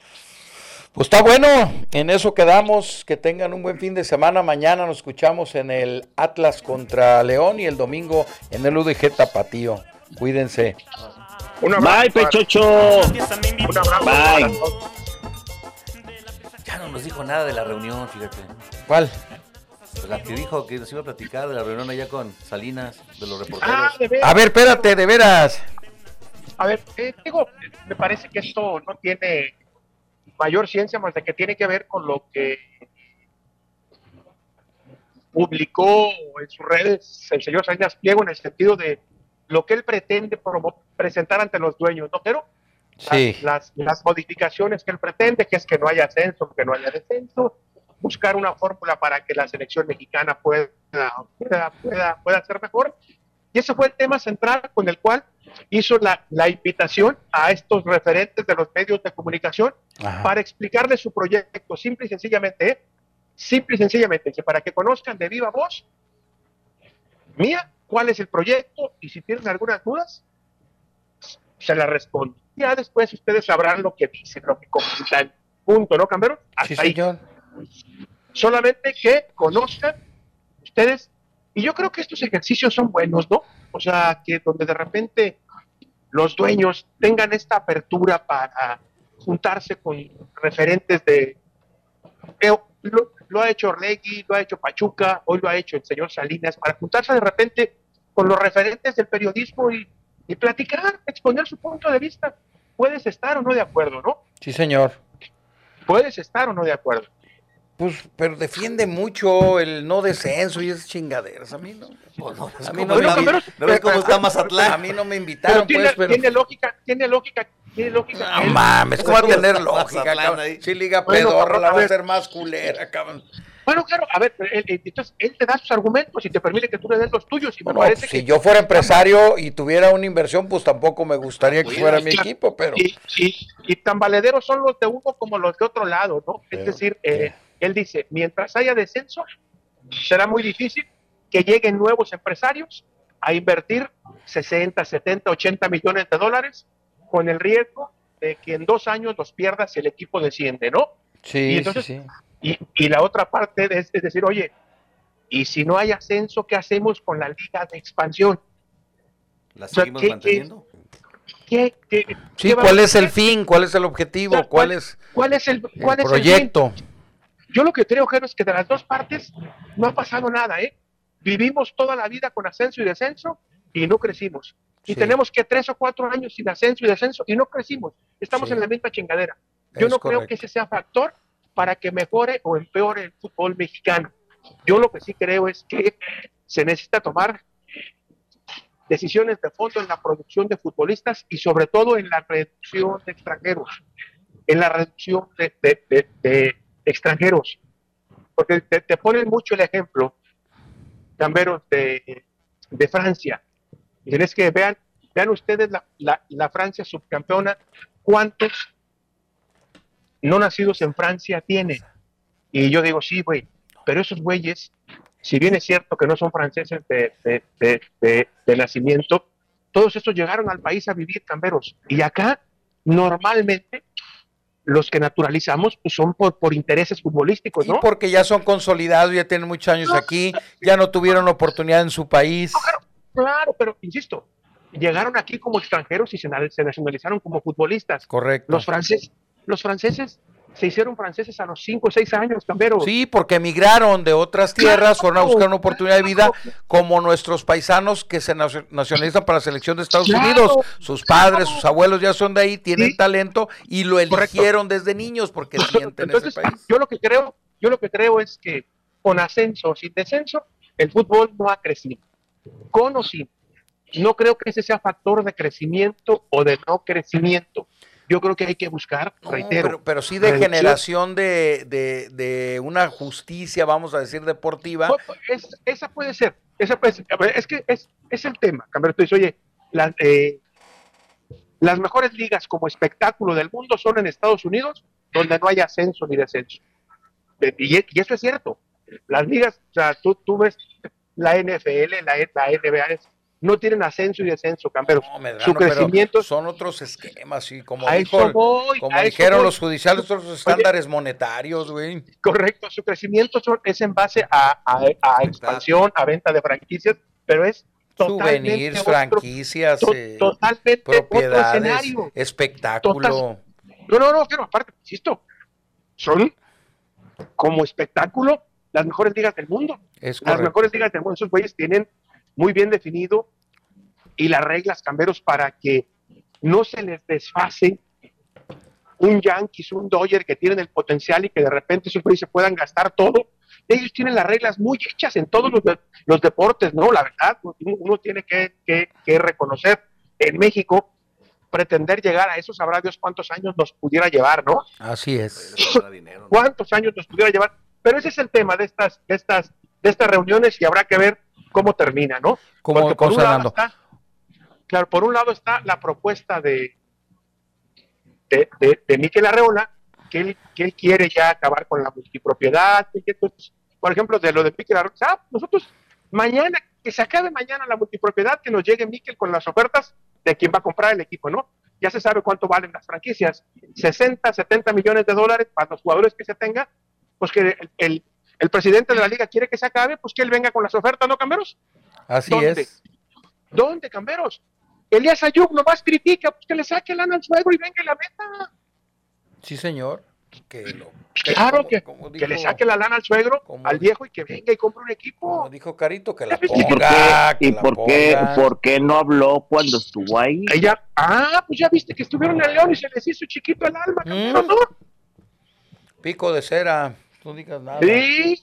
Speaker 2: Pues está bueno, en eso quedamos. Que tengan un buen fin de semana. Mañana nos escuchamos en el Atlas contra León y el domingo en el UDG Tapatío. Cuídense.
Speaker 5: Bye, Pechocho.
Speaker 4: Bye. Ya no nos dijo nada de la reunión, fíjate.
Speaker 2: ¿Cuál?
Speaker 4: Pues la que dijo que nos iba a platicar de la reunión allá con Salinas, de los reporteros. Ah,
Speaker 2: a ver, espérate, de veras.
Speaker 3: A ver, eh, digo, me parece que esto no tiene mayor ciencia más de que tiene que ver con lo que publicó en sus redes el señor Salinas Pliego en el sentido de lo que él pretende presentar ante los dueños, ¿no? Pero las, las, modificaciones que él pretende, que es que no haya ascenso, que no haya descenso, buscar una fórmula para que la selección mexicana pueda, pueda, pueda, pueda ser mejor. Y ese fue el tema central con el cual hizo la, la invitación a estos referentes de los medios de comunicación para explicarles su proyecto, simple y sencillamente, ¿eh? simple y sencillamente, para que conozcan de viva voz mía cuál es el proyecto y si tienen algunas dudas, se la respondo. Ya después ustedes sabrán lo que dicen, lo que comentan. Punto, ¿no, Camero?
Speaker 2: sí, señor.
Speaker 3: Solamente que conozcan ustedes, y yo creo que estos ejercicios son buenos, ¿no? O sea, que donde de repente los dueños tengan esta apertura para juntarse con referentes de... Eh, lo, ha hecho Orlegui, lo ha hecho Pachuca, hoy lo ha hecho el señor Salinas, para juntarse de repente con los referentes del periodismo y, y platicar, exponer su punto de vista. Puedes estar o no de acuerdo, ¿no?
Speaker 2: Sí, señor.
Speaker 3: Puedes estar o no de acuerdo.
Speaker 2: Pues, pero defiende mucho el no descenso y esas chingaderas. A mí no. Pues a mí no, me invitaron. ¿No ves cómo está Mazatlán? A mí no me invitaron.
Speaker 3: tiene, pues, pero... tiene lógica, tiene lógica. Tiene lógica.
Speaker 2: No mames, ¿cómo va a tener lógica? Si Liga Pedorra la va a hacer más culera, cabrón.
Speaker 3: Bueno, claro, a ver, él, entonces él te da sus argumentos y te permite que tú le des los tuyos. Y
Speaker 2: si yo fuera empresario y tuviera una inversión, pues tampoco me gustaría que fuera mi equipo, pero.
Speaker 3: Y, y, y, tan valederos son los de uno como los de otro lado, ¿no? es decir, eh, él dice, mientras haya descenso, será muy difícil que lleguen nuevos empresarios a invertir 60, 70, 80 millones de dólares con el riesgo de que en dos años los pierdas si el equipo desciende, ¿no?
Speaker 2: Sí, y entonces, sí,
Speaker 3: Y, la otra parte es, decir, oye, y si no hay ascenso, ¿qué hacemos con la liga de expansión?
Speaker 4: ¿La seguimos manteniendo?
Speaker 2: sí, ¿cuál es el fin? ¿Cuál es el objetivo? ¿Cuál, es,
Speaker 3: cuál es el, cuál el
Speaker 2: proyecto?
Speaker 3: Yo lo que creo, Jero, es que de las dos partes no ha pasado nada, ¿eh? Vivimos toda la vida con ascenso y descenso y no crecimos. Y tenemos que tres o cuatro años sin ascenso y descenso y no crecimos. Estamos en la misma chingadera. Yo no creo que ese sea factor para que mejore o empeore el fútbol mexicano. Yo lo que sí creo es que se necesita tomar decisiones de fondo en la producción de futbolistas y sobre todo en la reducción de extranjeros, en la reducción de, extranjeros. Porque te, ponen mucho el ejemplo, Camberos, de, de Francia. Y es que vean, vean ustedes la, la Francia subcampeona, cuántos no nacidos en Francia tiene. Y yo digo, sí, güey, pero esos güeyes si bien es cierto que no son franceses de, nacimiento, todos estos llegaron al país a vivir camberos. Y acá, normalmente, los que naturalizamos pues son por, por intereses futbolísticos, ¿no?
Speaker 2: porque ya son consolidados, ya tienen muchos años aquí, ya no tuvieron oportunidad en su país.
Speaker 3: claro, pero insisto, llegaron aquí como extranjeros y se, se nacionalizaron como futbolistas.
Speaker 2: Correcto.
Speaker 3: Los franceses, los franceses se hicieron franceses a los 5 o 6 años, Cambero.
Speaker 2: Sí, porque emigraron de otras tierras, fueron a buscar una oportunidad de vida, como nuestros paisanos que se nacionalizan para la selección de Estados Unidos. Sus padres, sus abuelos ya son de ahí, tienen talento y lo eligieron desde niños porque sienten ese país.
Speaker 3: Yo lo que creo, yo lo que creo es que con ascenso o sin descenso, el fútbol no ha crecido. Con o sin. No creo que ese sea factor de crecimiento o de no crecimiento yo creo que hay que buscar, reitero.
Speaker 2: Pero, sí de generación de, de, una justicia, vamos a decir, deportiva.
Speaker 3: Pues, esa puede ser, esa puede ser. Es que es, es el tema, Camero. Tú dices, oye, eh, las mejores ligas como espectáculo del mundo son en Estados Unidos, donde no hay ascenso ni descenso. Y, y eso es cierto. Las ligas, o sea, tú, tú ves la NFL, la, la NBA, no tienen ascenso y descenso, Camperos. su crecimiento
Speaker 2: son otros esquemas y como, dijeron los judiciales, otros estándares monetarios, güey.
Speaker 3: Correcto, su crecimiento es en base a, expansión, a venta de franquicias, pero es
Speaker 2: souvenirs, franquicias, eh, totalmente propiedades, espectáculo.
Speaker 3: no, no, no, pero aparte, insisto, son como espectáculo las mejores ligas del mundo. las mejores ligas del mundo, esos güeyes tienen muy bien definido y las reglas, camberos, para que no se les desfase un Yankees, un Dodger que tienen el potencial y que de repente se puedan gastar todo. Ellos tienen las reglas muy hechas en todos los, deportes, ¿no? La verdad, uno tiene que, que, reconocer en México pretender llegar a eso, sabrá Dios cuántos años nos pudiera llevar, ¿no?
Speaker 2: Así es.
Speaker 3: ¿Cuántos años nos pudiera llevar? Pero ese es el tema de estas, de estas, de estas reuniones y habrá que ver cómo termina, ¿no?
Speaker 2: Como por un lado está,
Speaker 3: claro, por un lado está la propuesta de, de, de, Miquel Arreola, que él, que él quiere ya acabar con la multipropiedad, por ejemplo, de lo de Miquel Arreola, ah, nosotros mañana, que se acabe mañana la multipropiedad, que nos llegue Miquel con las ofertas de quién va a comprar el equipo, ¿no? Ya se sabe cuánto valen las franquicias, 60, 70 millones de dólares para los jugadores que se tenga, pues que el, el presidente de la liga quiere que se acabe, pues que él venga con las ofertas, ¿no, Camberos?
Speaker 2: Así es.
Speaker 3: ¿Dónde, Camberos? Elías Ayub nomás critica, pues que le saque lana al suegro y venga y la meta.
Speaker 2: Sí, señor.
Speaker 3: claro, que, que, le saque la lana al suegro, al viejo y que venga y compre un equipo.
Speaker 2: Como dijo Carito, que la ponga.
Speaker 5: ¿Y por qué, por qué, no habló cuando estuvo ahí?
Speaker 3: Ella, ah, pues ya viste que estuvieron en León y se les hizo chiquito el alma, ¿Mm?
Speaker 2: Pico de cera. No digas nada.
Speaker 3: Sí.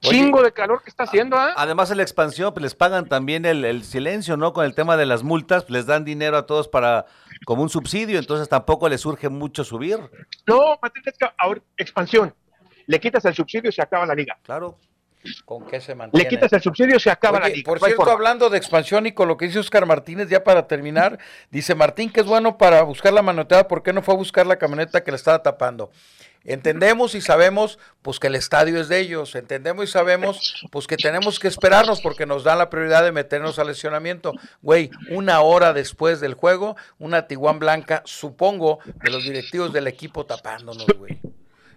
Speaker 3: Chingo de calor que está haciendo, ¿ah?
Speaker 4: Además, en la expansión pues, les pagan también el, silencio, ¿no? Con el tema de las multas, les dan dinero a todos para como un subsidio, entonces tampoco les surge mucho subir.
Speaker 3: No, ahora, expansión. Le quitas el subsidio y se acaba la liga.
Speaker 4: Claro.
Speaker 2: ¿Con qué se mantiene?
Speaker 3: Le quitas el subsidio y se acaba la liga.
Speaker 2: Por cierto, hablando de expansión y con lo que dice Oscar Martínez, ya para terminar, dice Martín que es bueno para buscar la manoteada, ¿por qué no fue a buscar la camioneta que le estaba tapando? Entendemos y sabemos pues que el estadio es de ellos, entendemos y sabemos pues que tenemos que esperarnos porque nos dan la prioridad de meternos al lesionamiento. Güey, una hora después del juego, una Tiguan Blanca, supongo, de los directivos del equipo tapándonos, güey.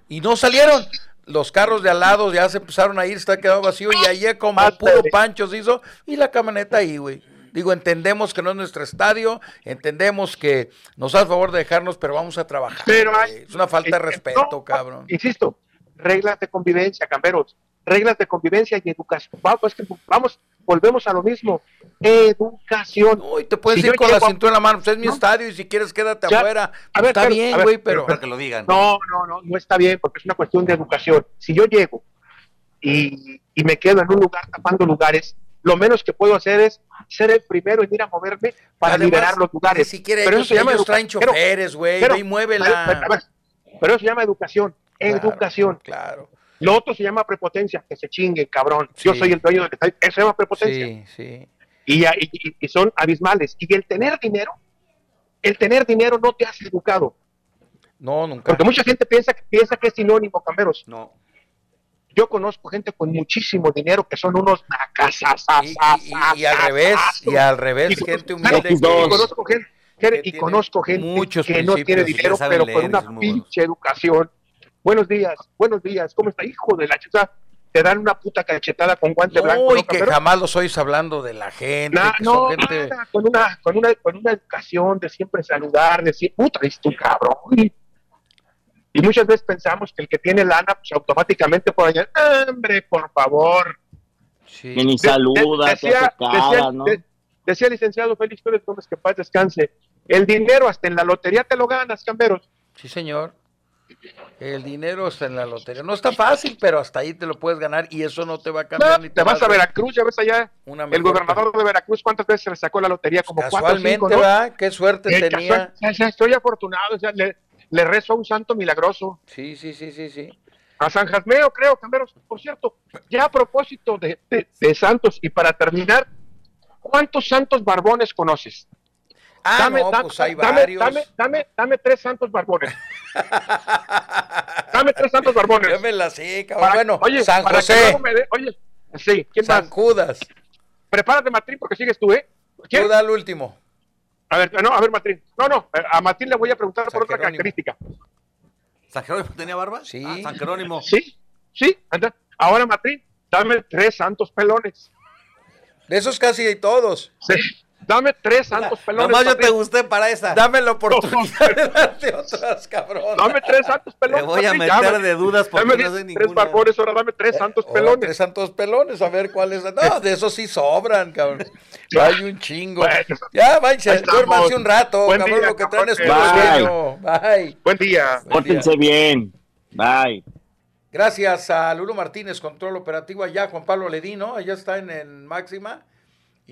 Speaker 2: Y no salieron. Los carros de al lado ya se empezaron a ir, está quedado vacío y ahí como puro pancho se hizo y la camioneta ahí, güey. Digo, entendemos que no es nuestro estadio, entendemos que nos hace favor de dejarnos, pero vamos a trabajar. Pero es una falta de respeto, cabrón.
Speaker 3: Insisto, reglas de convivencia, camperos, reglas de convivencia y educación. Vamos, vamos, volvemos a lo mismo. educación.
Speaker 2: Uy, te puedes ir con la cintura en la mano, pues es mi estadio y si quieres quédate afuera. A ver, está bien, güey, pero...
Speaker 4: Para que lo digan.
Speaker 3: No, no, no, no está bien porque es una cuestión de educación. Si yo llego y, y me quedo en un lugar tapando lugares, lo menos que puedo hacer es ser el primero en ir a moverme para liberar los lugares.
Speaker 2: Pero ellos, eso se llama traen choferes, güey, y muévela.
Speaker 3: Pero, eso se llama educación, educación.
Speaker 2: Claro.
Speaker 3: Lo otro se llama prepotencia, que se chingue, cabrón. Yo soy el dueño del estadio, eso se llama prepotencia.
Speaker 2: Sí, sí.
Speaker 3: Y, y, y, son abismales. Y el tener dinero, el tener dinero no te hace educado.
Speaker 2: No, nunca.
Speaker 3: Porque mucha gente piensa, piensa que es sinónimo, camberos.
Speaker 2: No.
Speaker 3: Yo conozco gente con muchísimo dinero que son unos nacasas.
Speaker 2: Y, y, al revés, y al revés, gente humilde.
Speaker 3: Y conozco gente, y conozco gente que no tiene dinero, pero con una pinche educación. Buenos días, buenos días, ¿cómo está? Hijo de la chica, te dan una puta cachetada con guante blanco.
Speaker 2: y que jamás los oís hablando de la gente.
Speaker 3: no, con, una, con, una, con una educación de siempre saludar, de decir, puta, es tu cabrón. Y muchas veces pensamos que el que tiene lana, pues automáticamente puede añadir, hombre, por favor.
Speaker 5: Sí. ni saluda,
Speaker 3: decía, decía, el licenciado Félix Pérez Gómez que paz descanse. El dinero hasta en la lotería te lo ganas, camberos.
Speaker 2: Sí, señor. El dinero está en la lotería. No está fácil, pero hasta ahí te lo puedes ganar y eso no te va a cambiar.
Speaker 3: ni te, vas a Veracruz, ya ves allá. el gobernador de Veracruz, ¿cuántas veces le sacó la lotería? Como
Speaker 2: Casualmente, cuatro, ¿verdad? Qué suerte eh, tenía.
Speaker 3: estoy afortunado. O sea, le, le rezo a un santo milagroso.
Speaker 2: Sí, sí, sí, sí, sí.
Speaker 3: A San Jasmeo, creo, Camberos. Por cierto, ya a propósito de, santos y para terminar, ¿cuántos santos barbones conoces?
Speaker 2: Ah, dame, no, pues hay varios.
Speaker 3: Dame, dame, dame, tres santos barbones. dame tres santos barbones.
Speaker 2: Yo me la sé, cabrón. bueno, oye, San José.
Speaker 3: oye, sí, ¿quién
Speaker 2: San Judas.
Speaker 3: Prepárate, Matrín, porque sigues tú, ¿eh?
Speaker 2: ¿Quién? Tú da el último.
Speaker 3: A ver, no, a ver, Martín. No, no, a Martín le voy a preguntar por otra característica.
Speaker 4: ¿San Jerónimo tenía barba?
Speaker 2: Sí.
Speaker 4: Ah, San Jerónimo.
Speaker 3: Sí, sí. Ahora, Martín, dame tres santos pelones.
Speaker 2: De esos casi todos.
Speaker 3: Sí. Dame tres santos pelones.
Speaker 4: Nomás yo te gusté para esa.
Speaker 2: Dame la oportunidad de darte otras, cabrón.
Speaker 3: Dame tres santos pelones.
Speaker 4: Te voy a meter de dudas porque
Speaker 3: dame
Speaker 4: no sé ninguna.
Speaker 3: Tres barbones, ahora dame tres oh, santos pelones.
Speaker 2: tres santos pelones, a ver cuáles. No, de esos sí sobran, cabrón. Hay un chingo. ya, váyanse, duérmanse un rato, Buen cabrón, lo que traen es
Speaker 3: puro Bye. Buen día.
Speaker 5: Pórtense bien. Bye.
Speaker 2: Gracias a Lulo Martínez, control operativo allá, Juan Pablo Ledino, allá está en, en Máxima.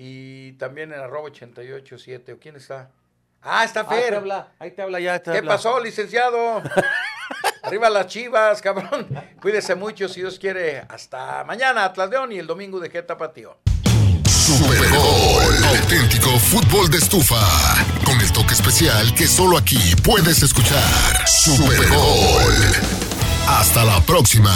Speaker 2: Y también en arroba 887. ¿O quién está? Ah, está Fer.
Speaker 4: Ahí te habla, ahí te habla ya.
Speaker 2: ¿Qué pasó, licenciado? Arriba las chivas, cabrón. Cuídese mucho, si Dios quiere. Hasta mañana, Atlas León y el domingo de Geta Patío.
Speaker 1: Super Gol, auténtico fútbol de estufa. Con el toque especial que solo aquí puedes escuchar. Super Gol. Hasta la próxima.